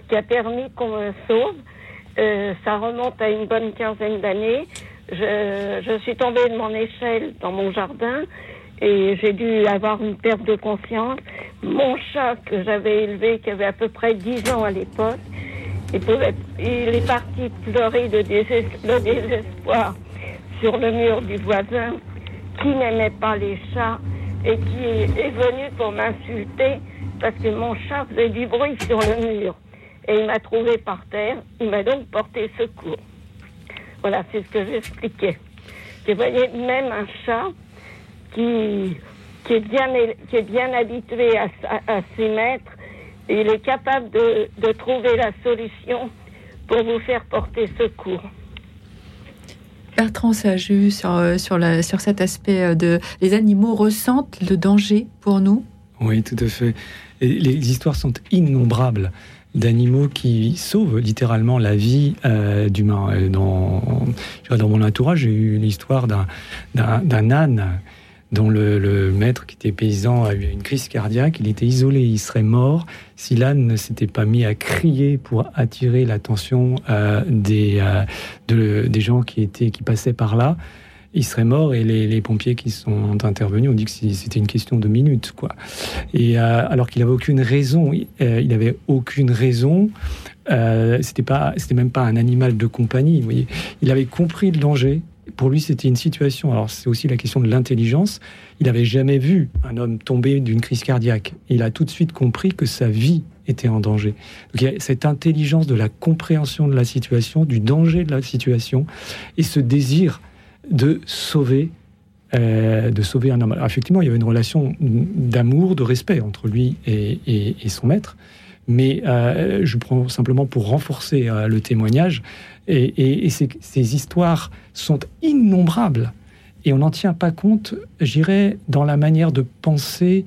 Speaker 10: qui a permis qu'on me sauve. ça remonte à une bonne quinzaine d'années. Je, je suis tombée de mon échelle dans mon jardin et j'ai dû avoir une perte de conscience. Mon chat que j'avais élevé, qui avait à peu près 10 ans à l'époque, il est parti pleurer de désespoir sur le mur du voisin qui n'aimait pas les chats et qui est venu pour m'insulter parce que mon chat faisait du bruit sur le mur. Et il m'a trouvé par terre, il m'a donc porté secours. Voilà, c'est ce que j'expliquais. Vous voyez, même un chat qui, qui, est, bien, qui est bien habitué à, à, à il est capable de, trouver la solution pour vous faire porter secours.
Speaker 1: Bertrand Saju, sur, euh, sur, la, sur cet aspect euh, de les animaux ressentent le danger pour nous?
Speaker 3: Oui, tout à fait. les histoires sont innombrables d'animaux qui sauvent littéralement la vie euh, d'humains. Dans, dans mon entourage, j'ai eu l'histoire d'un âne dont le, maître qui était paysan a eu une crise cardiaque, il était isolé, il serait mort si l'âne ne s'était pas mis à crier pour attirer l'attention euh, des, euh, des gens qui, étaient, qui passaient par là. Il serait mort et les, pompiers qui sont intervenus ont dit que c'était une question de minutes, quoi. Et euh, alors qu'il avait aucune raison, il avait aucune raison. c'était pas, c'était même pas un animal de compagnie. Il avait compris le danger pour lui, c'était une situation. Alors, c'est aussi la question de l'intelligence. Il n'avait jamais vu un homme tomber d'une crise cardiaque. Il a tout de suite compris que sa vie était en danger. Donc, il y a cette intelligence de la compréhension de la situation, du danger de la situation, et ce désir de sauver, euh, de sauver un homme. effectivement, il y avait une relation d'amour, de respect entre lui et, son maître. Mais euh, je prends simplement pour renforcer euh, le témoignage et, ces, histoires sont innombrables. Et on n'en tient pas compte, j'irais, dans la manière de penser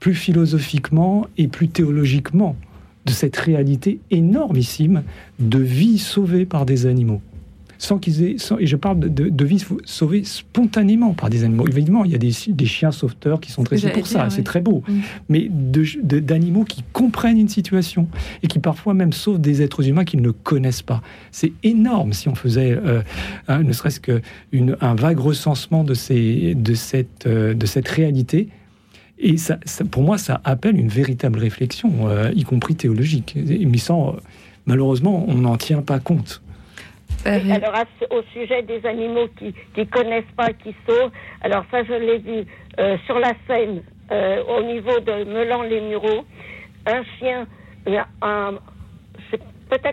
Speaker 3: plus philosophiquement et plus théologiquement de cette réalité énormissime de vie sauvée par des animaux sans qu'ils aient. et je parle de, de, vie sauvée spontanément par des animaux. Évidemment, il y a des, des chiens sauveteurs qui sont dressés pour ça, c'est très beau. Mm. Mais d'animaux qui comprennent une situation et qui parfois même sauvent des êtres humains qu'ils ne connaissent pas. C'est énorme si on faisait, euh, ne serait-ce qu'un vague recensement de, ces, de, cette, euh, de cette réalité. Et ça, pour moi, ça appelle une véritable réflexion, euh, y compris théologique. Mais sans, malheureusement, on n'en tient pas compte.
Speaker 10: Alors, au sujet des animaux qui ne connaissent pas, qui sauvent, alors ça, je l'ai vu euh, sur la Seine, euh, au niveau de Melan-les-Mureaux, un chien, peut-être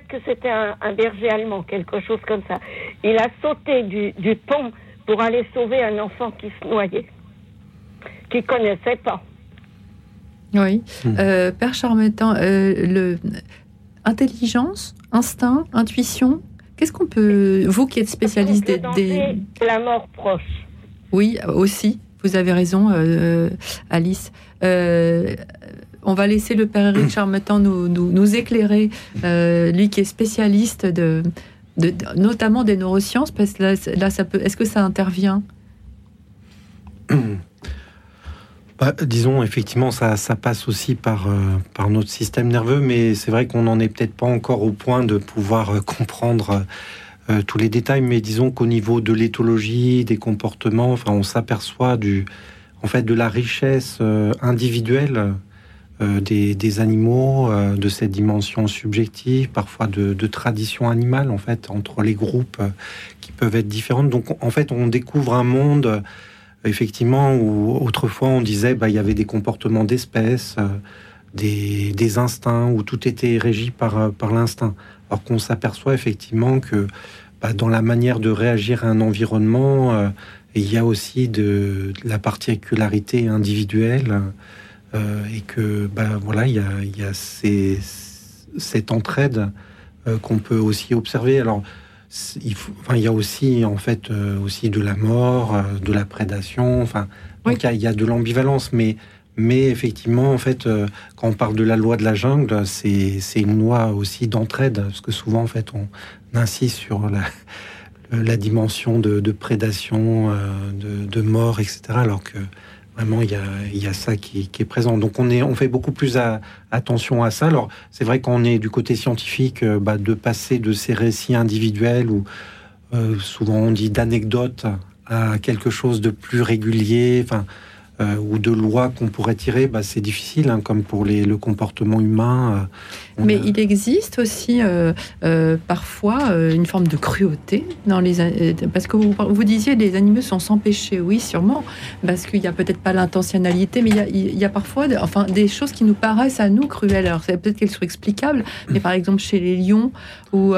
Speaker 10: que c'était un, berger allemand, quelque chose comme ça. Il a sauté du, pont pour aller sauver un enfant qui se noyait, qui ne connaissait pas.
Speaker 1: Oui. Hmm. Euh, Père Charmetan, le... intelligence, instinct, intuition, Qu'est-ce qu'on peut, vous qui êtes spécialiste des,
Speaker 10: La mort proche.
Speaker 1: Oui, aussi. Vous avez raison, Alice. on va laisser le père Éric Charmetan nous, nous, éclairer, lui qui est spécialiste de, de, notamment des neurosciences, parce que là, ça peut. Est-ce que ça intervient?
Speaker 2: bah, Disons, effectivement, ça, ça passe aussi par, euh, par notre système nerveux, mais c'est vrai qu'on n'en est peut-être pas encore au point de pouvoir euh, comprendre euh, tous les détails. Mais disons qu'au niveau de l'éthologie, des comportements, enfin, on s'aperçoit du, en fait, de la richesse individuelle des, animaux, de cette dimension subjective, parfois de, de tradition animale, en fait, entre les groupes qui peuvent être différentes. Donc, en fait, on découvre un monde effectivement, où autrefois on disait bah, il y avait des comportements d'espèces, euh, des, instincts, où tout était régi par, euh, par l'instinct. Alors qu'on s'aperçoit effectivement que bah, dans la manière de réagir à un environnement, euh, il y a aussi de, la particularité individuelle et que bah, voilà, il y a, il y a cette entraide qu'on peut aussi observer. Alors, il, enfin, il y a aussi en fait euh, aussi de la mort, euh, de la prédation. Enfin, il, y a, de l'ambivalence, mais mais effectivement, en fait, euh, quand on parle de la loi de la jungle, c'est une loi aussi d'entraide, parce que souvent, en fait, on insiste sur la, la dimension de, prédation, de, de, mort, etc. Alors que Vraiment, il y a, ça qui, est présent. Donc, on, fait beaucoup plus attention à ça. Alors, c'est vrai qu'on est du côté scientifique, euh, bah, de passer de ces récits individuels où euh, souvent on dit d'anecdotes à quelque chose de plus régulier. Euh, ou de lois qu'on pourrait tirer, bah, c'est difficile, hein, comme pour le comportement humain.
Speaker 1: Mais il existe aussi euh, parfois une forme de cruauté dans les parce que vous, vous disiez les animaux sont sans péché, oui sûrement, parce qu'il n'y a peut-être pas l'intentionnalité, mais il y, a, il y, a, parfois enfin des choses qui nous paraissent à nous cruelles. Alors c'est peut-être qu'elles sont explicables, mais par exemple chez les lions, où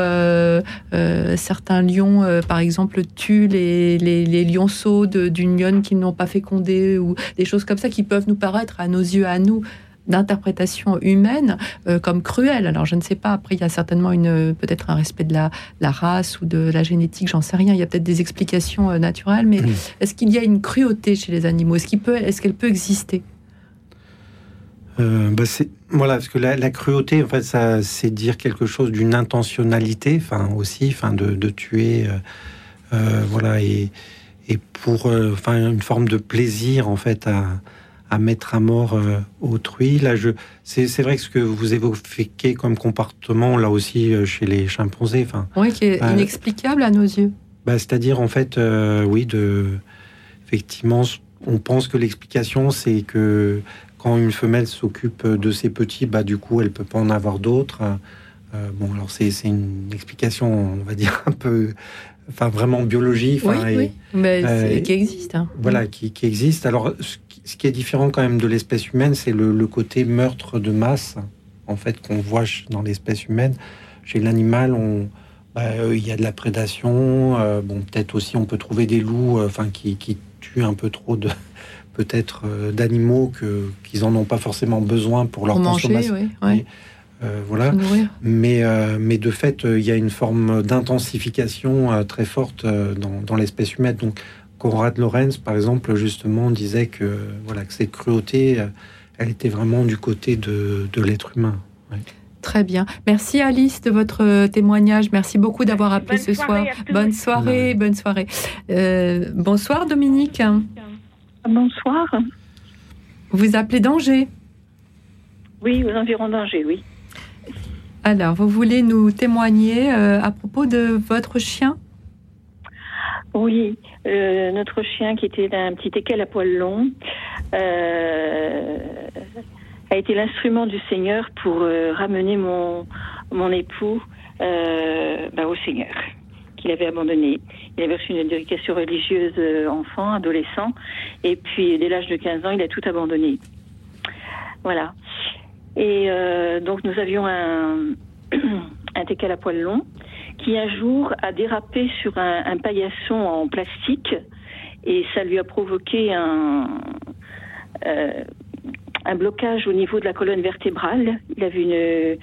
Speaker 1: certains lions, par exemple, tuent les, les, les lionceaux d'une lionne qu'ils n'ont pas fécondé ou des choses comme ça qui peuvent nous paraître à nos yeux, à nous, d'interprétation humaine euh, comme cruelle. Alors je ne sais pas, après il y a certainement une peut-être un respect de la, la, race ou de la génétique, j'en sais rien, il y a peut-être des explications euh, naturelles, mais est-ce qu'il y a une cruauté chez les animaux? Est-ce qu'elle peut, est qu'elle peut exister?
Speaker 2: Euh, bah c'est voilà parce que la, cruauté en fait ça c'est dire quelque chose d'une intentionnalité enfin aussi enfin de, de tuer voilà et et pour euh, enfin une forme de plaisir en fait à, à mettre à mort euh, autrui. Là, je c'est vrai que ce que vous évoquez comme comportement là aussi euh, chez les chimpanzés, enfin
Speaker 1: oui, qui est inexplicable à nos yeux.
Speaker 2: Bah, c'est-à-dire en fait, oui, de effectivement, on pense que l'explication c'est que quand une femelle s'occupe de ses petits, bah du coup, elle peut pas en avoir d'autres. bon, alors c'est une explication, on va dire un peu enfin vraiment biologie.
Speaker 1: Oui, oui, mais euh, qui existe. Hein.
Speaker 2: Voilà, qui, qui, existe. Alors, ce qui est différent quand même de l'espèce humaine, c'est le, côté meurtre de masse, en fait, qu'on voit dans l'espèce humaine. Chez l'animal, on, bah, euh, il y a de la prédation. Euh, bon, peut-être aussi, on peut trouver des loups, enfin, qui, qui, tuent un peu trop de peut-être d'animaux que qu'ils en ont pas forcément besoin pour leur consommation.
Speaker 1: Manger, oui,
Speaker 2: euh, voilà. Mais, euh, mais de fait, euh, il y a une forme d'intensification très forte dans, l'espèce humaine. Donc, Conrad Lorenz, par exemple, justement, disait que, voilà, que cette cruauté, elle était vraiment du côté de, l'être humain.
Speaker 1: Très bien. Merci Alice de votre témoignage. Merci beaucoup d'avoir appelé ce soir. Bonne soirée, bonne soirée. bonsoir Dominique.
Speaker 9: Bonsoir.
Speaker 1: Vous appelez d'Angers
Speaker 9: Oui, aux environs d'Angers, oui.
Speaker 1: Alors, vous voulez nous témoigner euh, à propos de votre chien?
Speaker 9: Oui, euh, notre chien qui était un petit équel à poil long euh, a été l'instrument du Seigneur pour ramener mon, mon époux bah, au Seigneur qu'il avait abandonné. Il avait reçu une éducation religieuse enfant, adolescent, et puis dès l'âge de 15 ans, il a tout abandonné. Voilà. Et euh, donc nous avions un, un teckel à poil long qui un jour a dérapé sur un, paillasson en plastique et ça lui a provoqué un, euh, un blocage au niveau de la colonne vertébrale. Il avait une,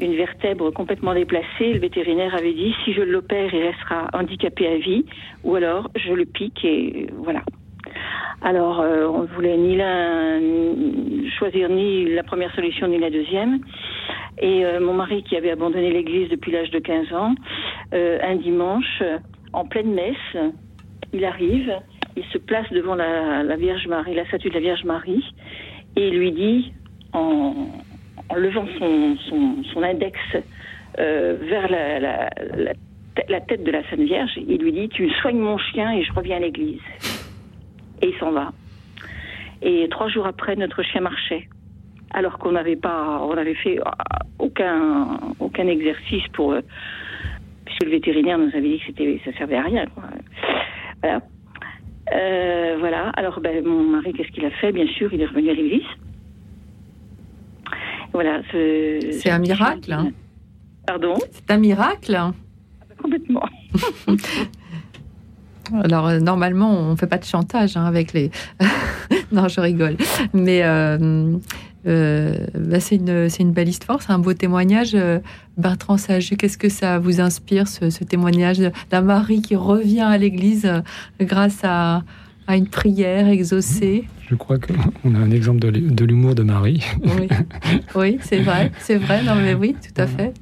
Speaker 13: une vertèbre complètement déplacée. Le vétérinaire avait dit si je l'opère, il restera handicapé à vie, ou alors je le pique et voilà. Alors, euh, on voulait ni choisir ni la première solution ni la deuxième. Et euh, mon mari, qui avait abandonné l'église depuis l'âge de 15 ans, euh, un dimanche, en pleine messe, il arrive, il se place devant la, Vierge Marie, la statue de la Vierge Marie, et il lui dit, en, levant son, index vers la, la tête de la Sainte Vierge, il lui dit, tu soignes mon chien et je reviens à l'église et il s'en va. Et trois jours après, notre chien marchait, alors qu'on n'avait pas, on n'avait fait euh, aucun aucun exercice pour, euh, puisque le vétérinaire nous avait dit que c'était, ça servait à rien. Voilà. Euh, voilà. Alors, ben, mon mari, qu'est-ce qu'il a fait? Bien sûr, il est revenu à l'église. Voilà.
Speaker 1: C'est un miracle. Hein.
Speaker 13: Pardon?
Speaker 1: C'est un miracle. Ah,
Speaker 13: ben, complètement.
Speaker 1: Alors euh, normalement, on fait pas de chantage hein, avec les. non, je rigole. Mais euh, euh, bah, c'est une, une, belle histoire, c'est un beau témoignage. Bertrand Saget, qu'est-ce que ça vous inspire, ce, témoignage d'un mari qui revient à l'église grâce à, à, une prière exaucée?
Speaker 3: Je crois qu'on a un exemple de l'humour de Marie.
Speaker 1: Oui, oui c'est vrai, c'est vrai. Non, mais oui, tout à fait.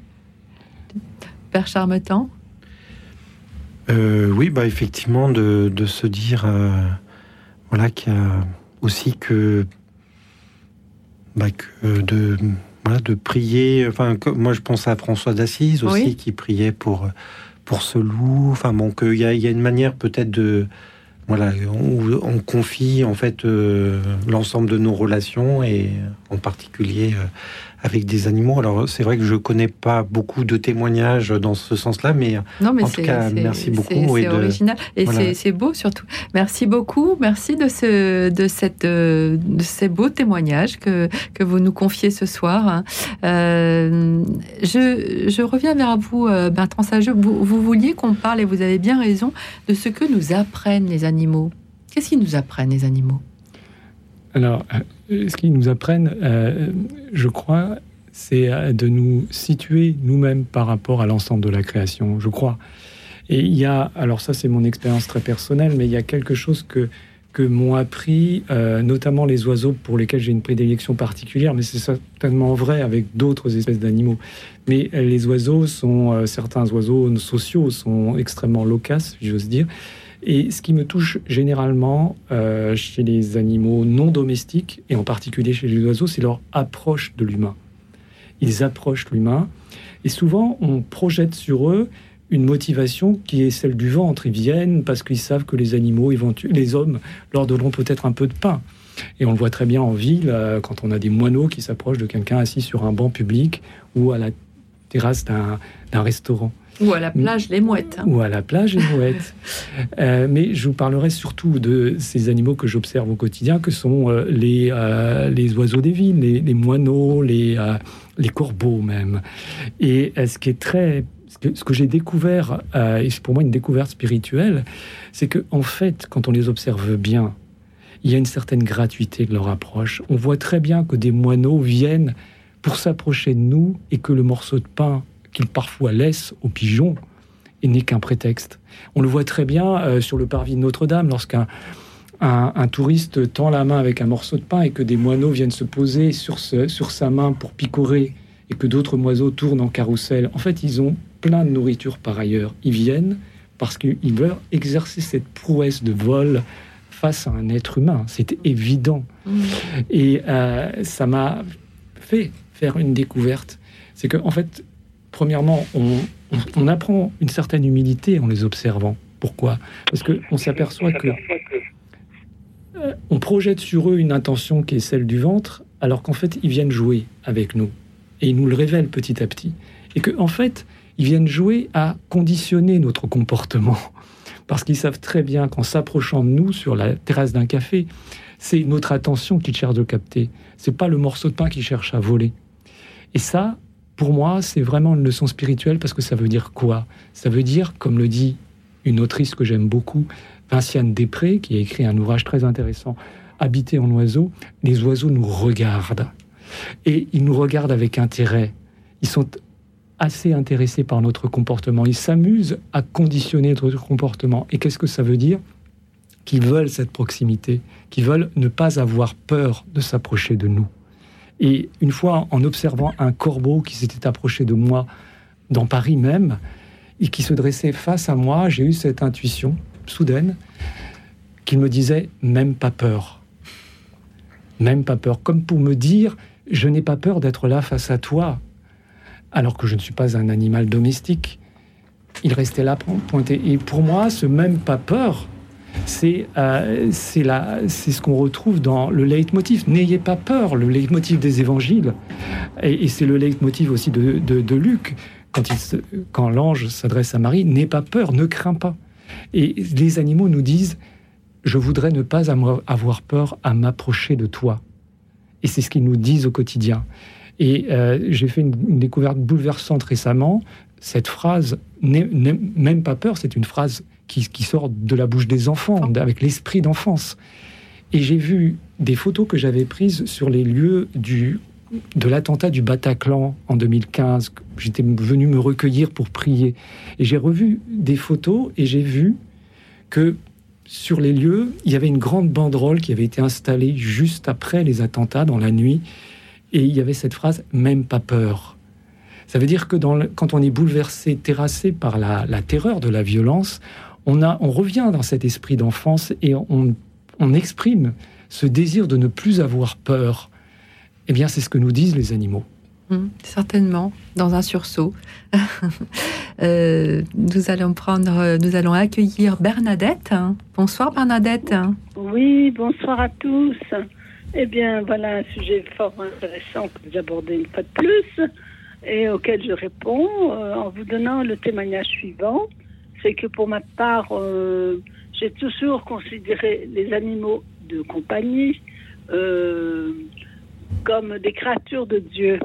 Speaker 1: Père Charmetan?
Speaker 2: Euh, oui, bah effectivement, de, se dire euh, voilà qu'il y a aussi que, bah, de de prier. Enfin, moi je pense à François d'Assise aussi qui priait pour pour ce loup. Enfin bon, qu'il y a, y a une manière peut-être de voilà, on, confie en fait euh, l'ensemble de nos relations et en particulier avec des animaux. Alors c'est vrai que je connais pas beaucoup de témoignages dans ce sens-là, mais,
Speaker 1: non, mais
Speaker 2: en tout cas merci beaucoup.
Speaker 1: C'est original et c'est beau surtout. Merci beaucoup, merci de ce de cette de ces beaux témoignages que que vous nous confiez ce soir. Euh, je, je reviens vers vous, euh, Bertrand Sageux. Vous, vous vouliez qu'on parle et vous avez bien raison de ce que nous apprennent les animaux. Qu'est-ce qu'ils nous apprennent les animaux?
Speaker 3: Alors, euh, ce qu'ils nous apprennent, euh, je crois, c'est euh, de nous situer nous-mêmes par rapport à l'ensemble de la création, je crois. Et il y a, alors ça c'est mon expérience très personnelle, mais il y a quelque chose que, que m'ont appris, notamment les oiseaux pour lesquels j'ai une prédilection particulière, mais c'est certainement vrai avec d'autres espèces d'animaux. Mais les oiseaux sont, certains oiseaux sociaux sont extrêmement loquaces, j'ose dire. Et ce qui me touche généralement euh, chez les animaux non domestiques, et en particulier chez les oiseaux, c'est leur approche de l'humain. Ils approchent l'humain, et souvent on projette sur eux une motivation qui est celle du ventre. Ils viennent parce qu'ils savent que les animaux, les hommes, leur donneront peut-être un peu de pain. Et on le voit très bien en ville, euh, quand on a des moineaux qui s'approchent de quelqu'un assis sur un banc public ou à la terrasse d'un restaurant.
Speaker 1: Ou à la plage, les mouettes. Hein.
Speaker 3: Ou à la plage, les mouettes. Euh, mais je vous parlerai surtout de ces animaux que j'observe au quotidien, que sont euh, les, euh, les oiseaux des villes, les, moineaux, les, les corbeaux même. Et ce qui est très ce que, j'ai découvert, et c'est pour moi une découverte spirituelle, c'est que en fait, quand on les observe bien, il y a une certaine gratuité de leur approche. On voit très bien que des moineaux viennent pour s'approcher de nous et que le morceau de pain qu'il parfois laisse aux pigeons et n'est qu'un prétexte. On le voit très bien euh, sur le parvis de Notre-Dame lorsqu'un un, touriste tend la main avec un morceau de pain et que des moineaux viennent se poser sur, sur sa main pour picorer et que d'autres moiseaux tournent en carrousel. En fait, ils ont plein de nourriture par ailleurs. Ils viennent parce qu'ils veulent exercer cette prouesse de vol face à un être humain. C'était évident. Mmh. Et euh, ça m'a fait faire une découverte. C'est que, en fait, premièrement, on, apprend une certaine humilité en les observant. Pourquoi? Parce qu'on s'aperçoit que euh, on projette sur eux une intention qui est celle du ventre, alors qu'en fait, ils viennent jouer avec nous. Et ils nous le révèlent petit à petit. Et qu'en en fait, ils viennent jouer à conditionner notre comportement. Parce qu'ils savent très bien qu'en s'approchant de nous sur la terrasse d'un café, c'est notre attention qu'ils cherchent de capter. C'est pas le morceau de pain qu'ils cherchent à voler. Et ça, pour moi, c'est vraiment une leçon spirituelle parce que ça veut dire quoi? Ça veut dire, comme le dit une autrice que j'aime beaucoup, Vinciane Després, qui a écrit un ouvrage très intéressant, Habiter en oiseau, les oiseaux nous regardent. Et ils nous regardent avec intérêt. ils sont assez intéressés par notre comportement. Ils s'amusent à conditionner notre comportement. Et qu'est-ce que ça veut dire? Qu'ils veulent cette proximité, qu'ils veulent ne pas avoir peur de s'approcher de nous. Et une fois, en observant un corbeau qui s'était approché de moi dans Paris même, et qui se dressait face à moi, j'ai eu cette intuition soudaine qu'il me disait même pas peur. Même pas peur. Comme pour me dire, je n'ai pas peur d'être là face à toi, alors que je ne suis pas un animal domestique. Il restait là pointé. Et pour moi, ce même pas peur, c'est euh, c'est ce qu'on retrouve dans le leitmotiv. N'ayez pas peur, le leitmotiv des évangiles. Et, c'est le leitmotiv aussi de, de, Luc, quand, quand l'ange s'adresse à Marie, n'aie pas peur, ne crains pas. Et les animaux nous disent, je voudrais ne pas avoir peur à m'approcher de toi. Et c'est ce qu'ils nous disent au quotidien. Et euh, j'ai fait une, découverte bouleversante récemment. Cette phrase, même pas peur, c'est une phrase qui, sort de la bouche des enfants, avec l'esprit d'enfance. Et j'ai vu des photos que j'avais prises sur les lieux du, de l'attentat du Bataclan en 2015. J'étais venu me recueillir pour prier. Et j'ai revu des photos et j'ai vu que sur les lieux, il y avait une grande banderole qui avait été installée juste après les attentats dans la nuit. Et il y avait cette phrase même pas peur. Ça veut dire que dans quand on est bouleversé, terrassé par la, terreur de la violence, on, a, on revient dans cet esprit d'enfance et on, on exprime ce désir de ne plus avoir peur. Eh bien, c'est ce que nous disent les animaux.
Speaker 1: Hum, certainement, dans un sursaut. Euh, nous allons prendre, nous allons accueillir Bernadette. Bonsoir Bernadette.
Speaker 14: Oui, bonsoir à tous. Eh bien, voilà un sujet fort intéressant que vous abordez une fois de plus et auquel je réponds euh, en vous donnant le témoignage suivant. C'est que pour ma part, euh, j'ai toujours considéré les animaux de compagnie comme des créatures de Dieu.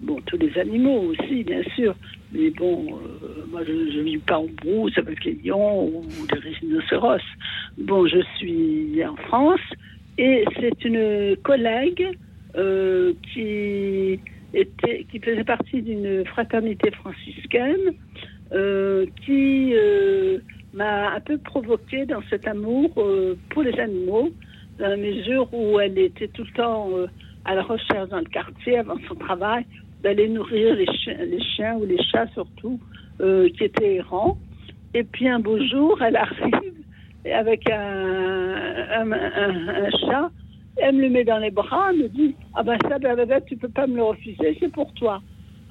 Speaker 14: Bon, tous les animaux aussi, bien sûr. Mais bon, euh, moi, je ne vis pas en brousse avec les lions ou les rhinocéros. Bon, je suis en France et c'est une collègue euh, qui, était, qui faisait partie d'une fraternité franciscaine euh, qui m'a un peu provoqué dans cet amour pour les animaux, dans la mesure où elle était tout le temps à la recherche dans le quartier avant son travail d'aller nourrir les chiens, ou les chats surtout, euh, qui étaient errants. Et puis un beau jour, elle arrive avec un, un, chat, elle me le met dans les bras, elle me dit Ah ben ça, Bernadette, tu peux pas me le refuser, c'est pour toi.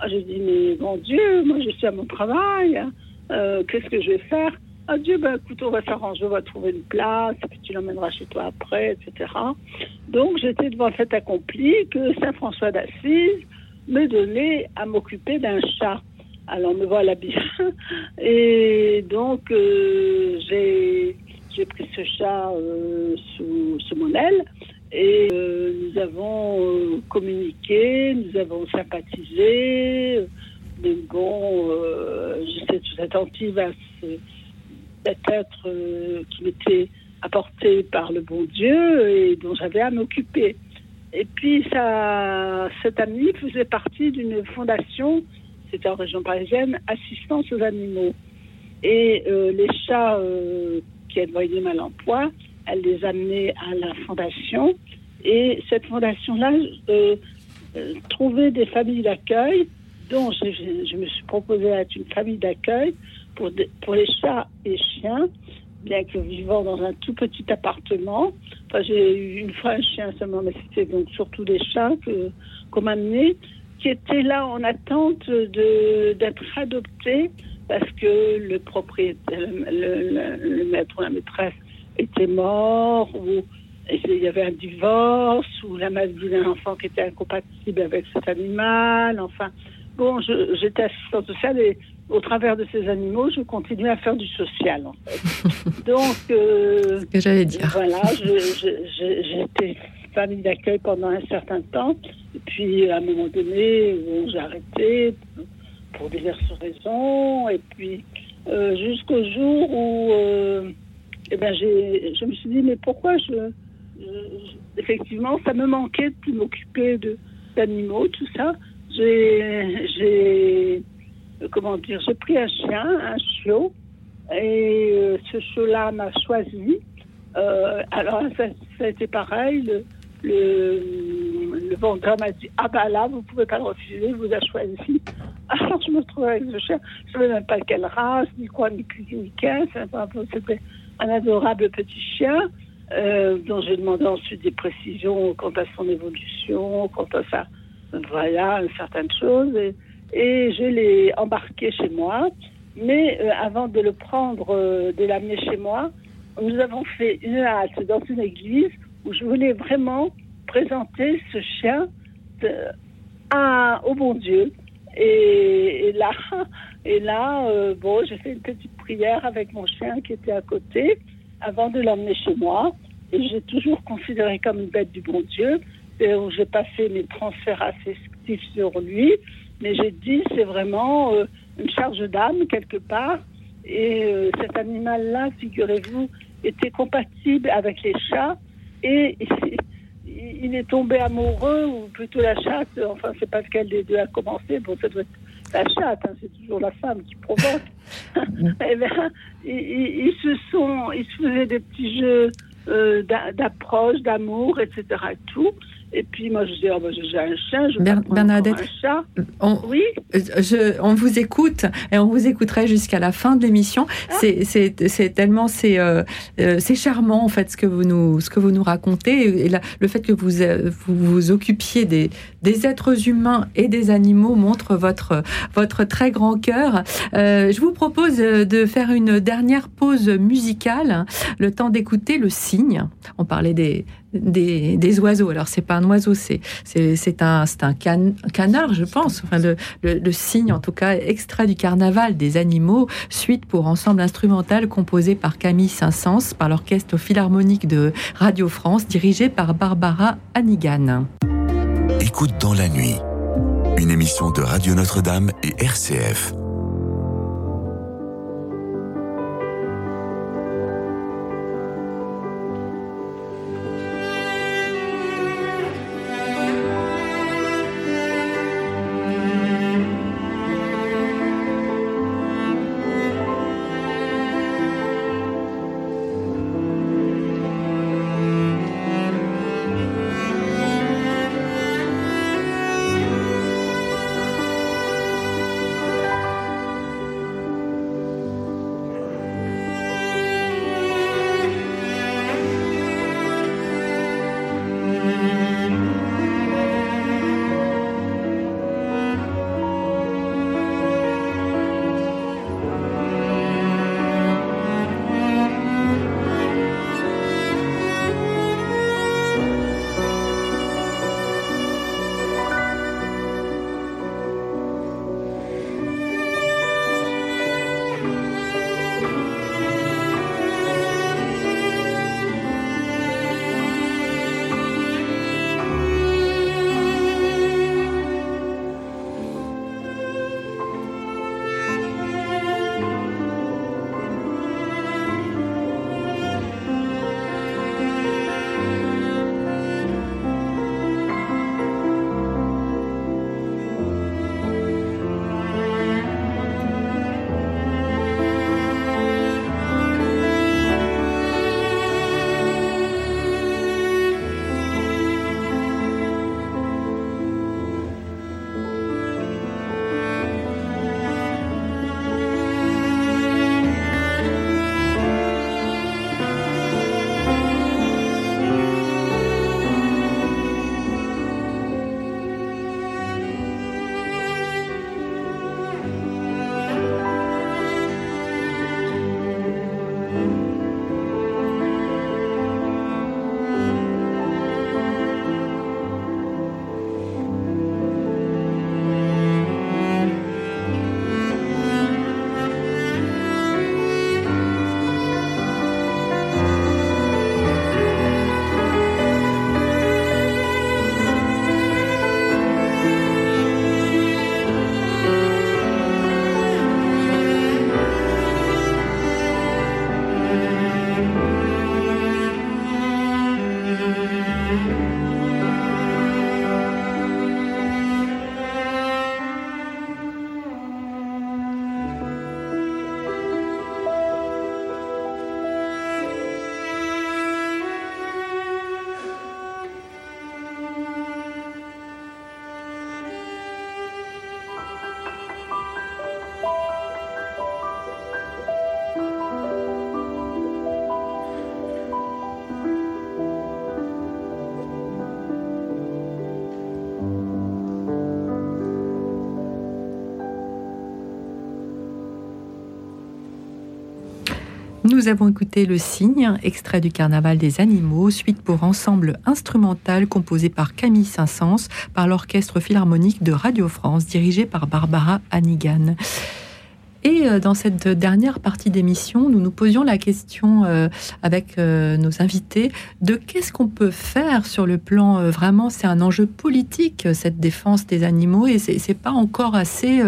Speaker 14: Ah, je dis Mais mon Dieu, moi je suis à mon travail, hein. euh, qu'est-ce que je vais faire? Ah Dieu, ben écoute, on va s'arranger, on va trouver une place, puis tu l'emmèneras chez toi après, etc. Donc j'étais devant le fait accompli que Saint François d'Assise me donner à m'occuper d'un chat. Alors me voilà bien. Et donc euh, j'ai pris ce chat euh, sous, mon aile et euh, nous avons communiqué, nous avons sympathisé. Mais bon, j'étais tout attentive à cet être qui m'était apporté par le bon Dieu et dont j'avais à m'occuper. Et puis, ça, cet ami faisait partie d'une fondation, c'était en région parisienne, Assistance aux animaux. Et euh, les chats euh, qui voyé mal en point, elle les amenait à la fondation. Et cette fondation-là euh, trouvait des familles d'accueil, dont je, me suis proposée d'être une famille d'accueil pour, les chats et chiens bien que vivant dans un tout petit appartement. Enfin, j'ai eu une fois un chien seulement, mais c'était donc surtout des chats qu'on m'a amenés, qui étaient là en attente d'être adoptés parce que le propriétaire, le, maître ou la maîtresse était mort ou il y avait un divorce ou la maladie d'un enfant qui était incompatible avec cet animal. Enfin, bon, j'étais assistante sociale et au travers de ces animaux, je continue à faire du social. En fait. Donc,
Speaker 1: euh, ce que j'allais dire.
Speaker 14: Voilà, été famille d'accueil pendant un certain temps, et puis à un moment donné, j'ai arrêté pour diverses raisons, et puis euh, jusqu'au jour où, euh, eh ben, je me suis dit, mais pourquoi je, effectivement, ça me manquait de m'occuper d'animaux, tout ça. j'ai, comment dire, j'ai pris un chien, un chiot, et euh, ce chiot-là m'a choisi. Euh, alors, ça, a été pareil. Le, le, le vendeur m'a dit Ah, bah là, vous pouvez pas le refuser, vous a choisi. Alors, je me trouvais avec ce chien. Je ne savais même pas quelle race, ni quoi, ni ni qu'est. C'était un adorable petit chien. Euh, dont j'ai demandé ensuite des précisions quant à son évolution, quant à ça, voilà, certaines choses. Et, et je l'ai embarqué chez moi. Mais euh, avant de le prendre, euh, de l'amener chez moi, nous avons fait une halte dans une église où je voulais vraiment présenter ce chien à, au bon Dieu. Et, là, et là bon, j'ai fait une petite prière avec mon chien qui était à côté avant de l'emmener chez moi. Et j'ai toujours considéré comme une bête du bon Dieu, où j'ai pas fait mes transferts affectifs sur lui, mais j'ai dit c'est vraiment euh, une charge d'âme quelque part. Et euh, cet animal-là, figurez-vous, était compatible avec les chats. Et il est tombé amoureux, ou plutôt la chatte, enfin, c'est pas lequel des deux a commencé, bon, ça doit être la chatte, hein, c'est toujours la femme qui provoque. eh bien, ils, se sont, ils se faisaient des petits jeux euh, d'approche, d'amour, etc. Et tout. Et puis moi, je dis, oh, ben, j'ai un chien, je
Speaker 1: Bernadette, un chat. On, oui euh, je, on vous écoute et on vous écouterait jusqu'à la fin de l'émission. Ah. C'est tellement, c'est euh, euh, charmant en fait ce que vous nous, ce que vous nous racontez. Et le fait que vous, vous vous occupiez des, des êtres humains et des animaux montre votre, votre très grand cœur. je vous propose de faire une dernière pause musicale, le temps d'écouter le cygne. On parlait des, des, oiseaux. Alors, c'est pas un oiseau, c'est un, canard, je pense. Enfin, le, le, signe, en tout cas, extrait du carnaval des animaux, suite pour ensemble instrumental composé par Camille Saint-Saëns, par l'orchestre philharmonique de Radio France, dirigé par Barbara Hannigan.
Speaker 5: Écoute dans la nuit, une émission de Radio Notre-Dame et RCF.
Speaker 1: Nous avons écouté Le Cygne, extrait du Carnaval des animaux, suite pour ensemble instrumental composé par Camille Saint-Saëns par l'Orchestre Philharmonique de Radio France, dirigé par Barbara Hannigan. Et euh, dans cette dernière partie d'émission, nous nous posions la question euh, avec euh, nos invités de qu'est-ce qu'on peut faire sur le plan vraiment, c'est un enjeu politique cette défense des animaux et c'est pas encore assez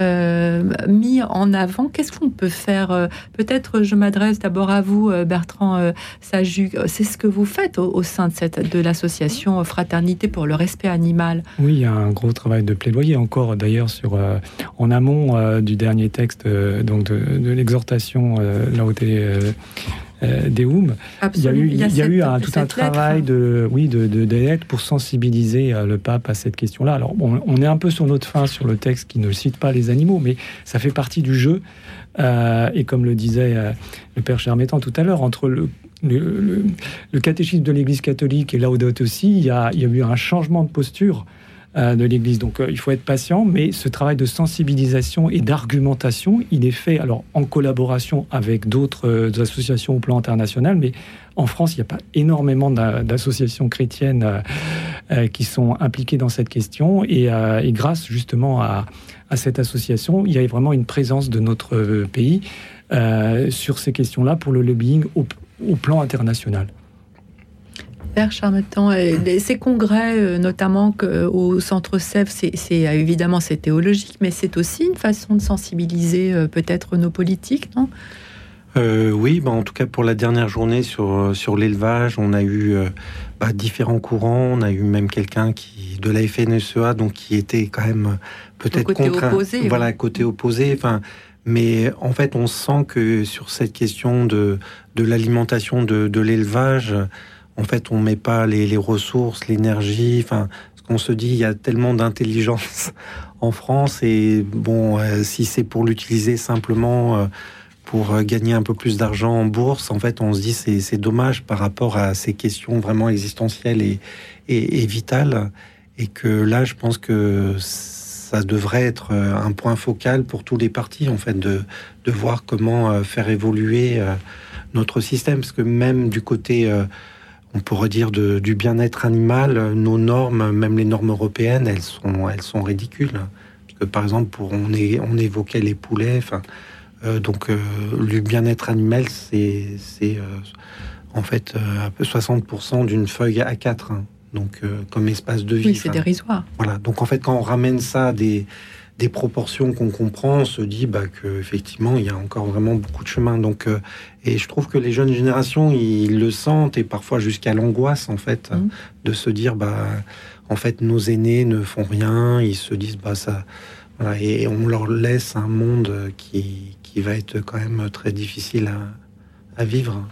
Speaker 1: mis en avant. Qu'est-ce qu'on peut faire Peut-être je m'adresse d'abord à vous, Bertrand Saju. C'est ce que vous faites au, sein de cette de l'association Fraternité pour le respect animal.
Speaker 3: Oui, il y a un gros travail de plaidoyer encore d'ailleurs sur en amont du dernier texte euh, donc de, l'exhortation euh, euh, euh Deum. Il y a eu, il y a, eu un, tout un travail de, oui, de, de, pour sensibiliser le pape à cette question-là. Alors, on est un peu sur notre fin sur le texte qui ne cite pas les animaux, mais ça fait partie du jeu. et comme le disait le père Chermétan tout à l'heure, entre le, le, le, catéchisme de l'Église catholique et Laudato aussi, il y, a, il y a eu un changement de posture de l'Église. Donc euh, il faut être patient, mais ce travail de sensibilisation et d'argumentation, il est fait alors en collaboration avec d'autres euh, associations au plan international, mais en France, il n'y a pas énormément d'associations chrétiennes qui sont impliquées dans cette question. Et, grâce justement à, cette association, il y a vraiment une présence de notre pays sur ces questions-là pour le lobbying au plan international.
Speaker 1: Père Charmetan, ces congrès, euh, notamment euh, au Centre Sèvres, c'est euh, évidemment c'est théologique, mais c'est aussi une façon de sensibiliser peut-être nos politiques, non?
Speaker 2: Oui, bah en tout cas pour la dernière journée sur, sur l'élevage, on a eu bah, différents courants. On a eu même quelqu'un qui de la FNSEA, donc qui était quand même peut-être contre,
Speaker 1: opposé,
Speaker 2: voilà, côté opposé. Enfin, mais en fait, on sent que sur cette question de, de l'alimentation de, de l'élevage, en fait, on met pas les, ressources, l'énergie. Enfin, ce qu'on se dit, il y a tellement d'intelligence en France et bon, euh, si c'est pour l'utiliser simplement euh, pour euh, gagner un peu plus d'argent en bourse, en fait, on se dit c'est, c'est dommage par rapport à ces questions vraiment existentielles et, vitales. Et que là, je pense que ça devrait être un point focal pour tous les partis, en fait, de, de voir comment faire évoluer notre système. Parce que même du côté on pourrait dire du bien-être animal, nos normes, même les normes européennes, elles sont, elles sont ridicules. Parce que par exemple, pour, on, on évoquait les poulets, euh, donc euh, le bien-être animal, c'est, c'est euh, en fait un peu 60% d'une feuille A4, hein. donc comme espace de vie.
Speaker 1: Oui, c'est dérisoire.
Speaker 2: Voilà, donc en fait, quand on ramène ça à des, des proportions qu'on comprend, on se dit bah, qu'effectivement, il y a encore vraiment beaucoup de chemin. Donc, euh, et je trouve que les jeunes générations, ils le sentent, et parfois jusqu'à l'angoisse, en fait, mmh. de se dire, bah, en fait, nos aînés ne font rien, ils se disent, bah, ça. et on leur laisse un monde qui, qui va être quand même très difficile à, vivre.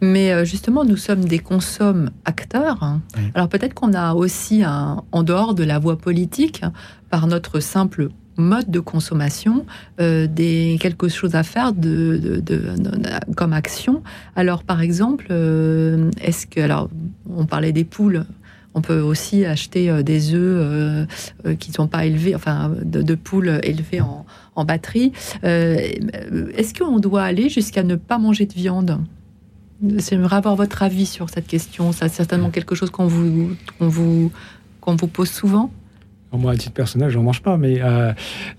Speaker 1: Mais euh, justement, nous sommes des consommes acteurs. Alors peut-être qu'on a aussi, un, en dehors de la voie politique, par notre simple mode de consommation, euh, des, quelque chose à faire de, comme action. Alors, par exemple, euh, est-ce que, alors, on parlait des poules. On peut aussi acheter euh, des œufs qui ne sont pas élevés, enfin, de, poules élevées en, en batterie. est-ce qu'on doit aller jusqu'à ne pas manger de viande? J'aimerais avoir votre avis sur cette question. C'est certainement quelque chose qu'on vous, qu'on vous, qu'on vous pose souvent.
Speaker 3: Moi, à titre personnel, je n'en mange pas, mais euh,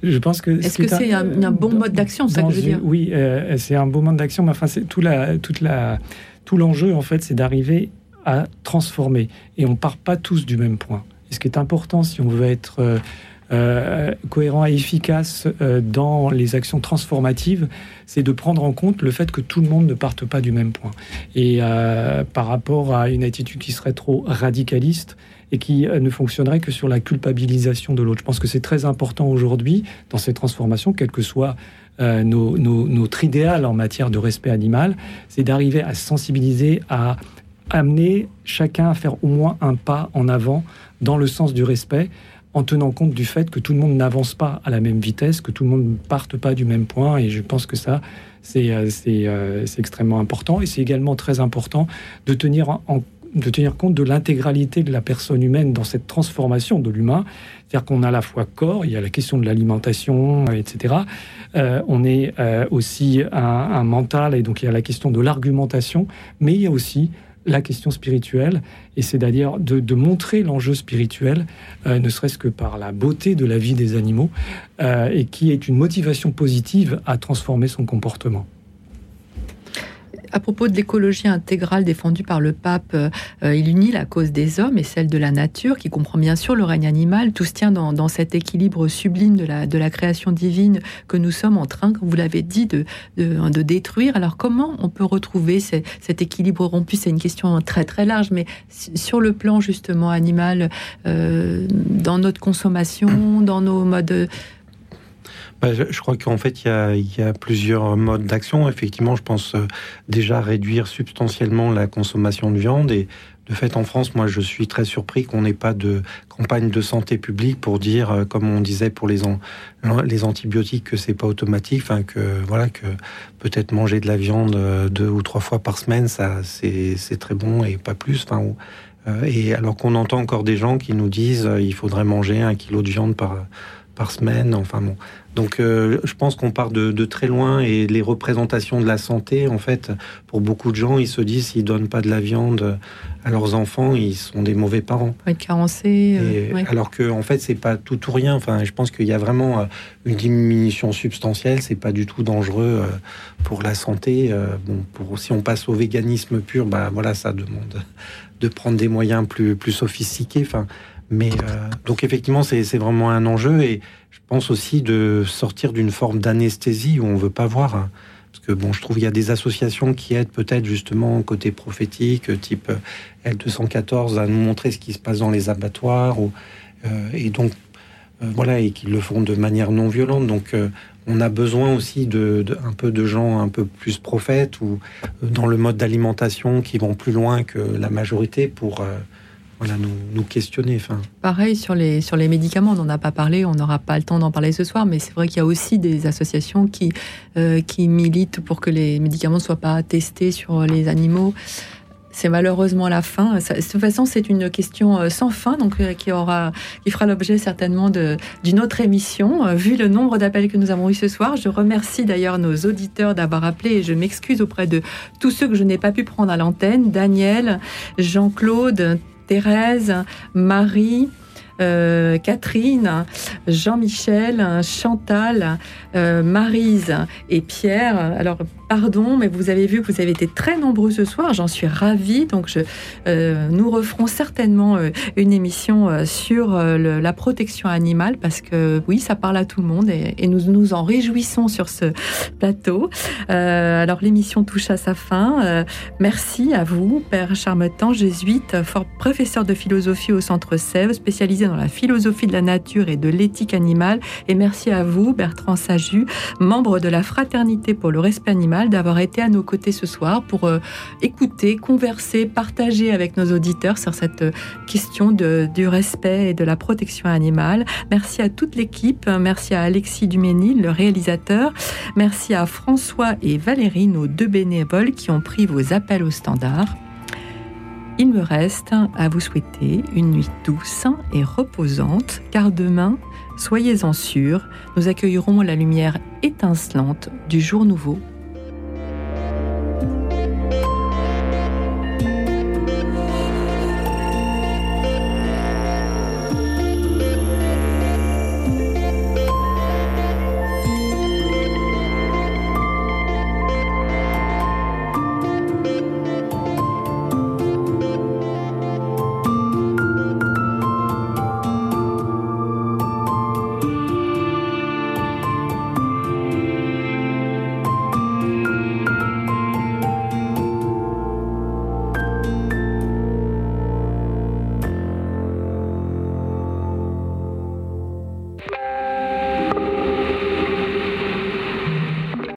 Speaker 3: je pense que.
Speaker 1: Est-ce que c'est un, bon mode d'action, ça que je veux dire
Speaker 3: Oui, euh, c'est un bon mode d'action, mais enfin, c'est tout la, toute la, tout l'enjeu en fait, c'est d'arriver à transformer, et on part pas tous du même point. Et ce qui est important, si on veut être euh, cohérent et efficace dans les actions transformatives, c'est de prendre en compte le fait que tout le monde ne parte pas du même point. Et par rapport à une attitude qui serait trop radicaliste, et qui euh, ne fonctionnerait que sur la culpabilisation de l'autre. Je pense que c'est très important aujourd'hui dans ces transformations, quel que soit euh, notre idéal en matière de respect animal, c'est d'arriver à sensibiliser, à amener chacun à faire au moins un pas en avant dans le sens du respect, en tenant compte du fait que tout le monde n'avance pas à la même vitesse, que tout le monde ne parte pas du même point. Et je pense que ça, c'est euh, extrêmement important. Et c'est également très important de tenir en, de tenir compte de l'intégralité de la personne humaine dans cette transformation de l'humain. C'est-à-dire qu'on a à la fois corps, il y a la question de l'alimentation, etc. Euh, on est euh, aussi un, mental, et donc il y a la question de l'argumentation, mais il y a aussi la question spirituelle, et c'est d'ailleurs de, montrer l'enjeu spirituel, euh, ne serait-ce que par la beauté de la vie des animaux, et qui est une motivation positive à transformer son comportement
Speaker 1: à propos de l'écologie intégrale défendue par le pape, euh, il unit la cause des hommes et celle de la nature, qui comprend bien sûr le règne animal. Tout se tient dans, cet équilibre sublime de la, création divine que nous sommes en train, comme vous l'avez dit, de, de, détruire. Alors comment on peut retrouver cet équilibre rompu? C'est une question très très large, mais sur le plan justement animal, euh, dans notre consommation, dans nos modes
Speaker 2: bah, je, crois qu'en fait, il y, a, plusieurs modes d'action. Effectivement, je pense euh, déjà réduire substantiellement la consommation de viande. Et de fait, en France, moi, je suis très surpris qu'on n'ait pas de campagne de santé publique pour dire, euh, comme on disait pour les, antibiotiques, que c'est pas automatique. Que voilà, que peut-être manger de la viande euh, deux ou trois fois par semaine, ça, c'est très bon et pas plus. Enfin, et alors qu'on entend encore des gens qui nous disent, il faudrait manger un kilo de viande par par semaine. Enfin bon, donc euh, je pense qu'on part de, très loin et les représentations de la santé, en fait, pour beaucoup de gens, ils se disent s'ils donnent pas de la viande à leurs enfants, ils sont des mauvais parents.
Speaker 1: Être carencés.
Speaker 2: Euh, alors que en fait, c'est pas tout ou rien. Enfin, je pense qu'il y a vraiment euh, une diminution substantielle. C'est pas du tout dangereux pour la santé. bon, pour si on passe au véganisme pur, bah voilà, ça demande de prendre des moyens plus plus sophistiqués. Enfin, mais donc effectivement, c'est vraiment un enjeu et je pense aussi de sortir d'une forme d'anesthésie où on veut pas voir. Hein. Parce que bon, je trouve qu'il y a des associations qui aident peut-être justement côté prophétique, type L214, à nous montrer ce qui se passe dans les abattoirs. Euh, et donc, euh, voilà, et qui le font de manière non violente. Donc, euh, on a besoin aussi de, un peu de gens un peu plus prophètes ou dans le mode d'alimentation qui vont plus loin que la majorité pour voilà, nous, questionner.
Speaker 1: Pareil sur les, sur les médicaments, on n'en a pas parlé, on n'aura pas le temps d'en parler ce soir, mais c'est vrai qu'il y a aussi des associations qui, euh, qui militent pour que les médicaments ne soient pas testés sur les animaux. C'est malheureusement la fin. de toute façon, c'est une question euh, sans fin, donc euh, qui aura, qui fera l'objet certainement d'une autre émission. Vu le nombre d'appels que nous avons eu ce soir, je remercie d'ailleurs nos auditeurs d'avoir appelé et je m'excuse auprès de tous ceux que je n'ai pas pu prendre à l'antenne. Daniel, Jean-Claude, Thérèse, Marie, euh, Catherine, Jean-Michel, Chantal, euh, Marise et Pierre. Alors, pardon, mais vous avez vu que vous avez été très nombreux ce soir. J'en suis ravie. Donc, euh, nous referons certainement une émission sur la protection animale parce que oui, ça parle à tout le monde et, nous nous en réjouissons sur ce plateau. alors, l'émission touche à sa fin. merci à vous, Père Charmetan, jésuite, professeur de philosophie au Centre Sèvres, spécialisé dans la philosophie de la nature et de l'éthique animale. Et merci à vous, Bertrand Saju, membre de la Fraternité pour le respect animal, d'avoir été à nos côtés ce soir pour euh, écouter, converser, partager avec nos auditeurs sur cette euh, question du respect et de la protection animale. Merci à toute l'équipe. Merci à Alexis Duménil, le réalisateur. Merci à François et Valérie, nos deux bénévoles qui ont pris vos appels au standard. Il me reste à vous souhaiter une nuit douce et reposante, car demain, soyez-en sûrs, nous accueillerons la lumière étincelante du jour nouveau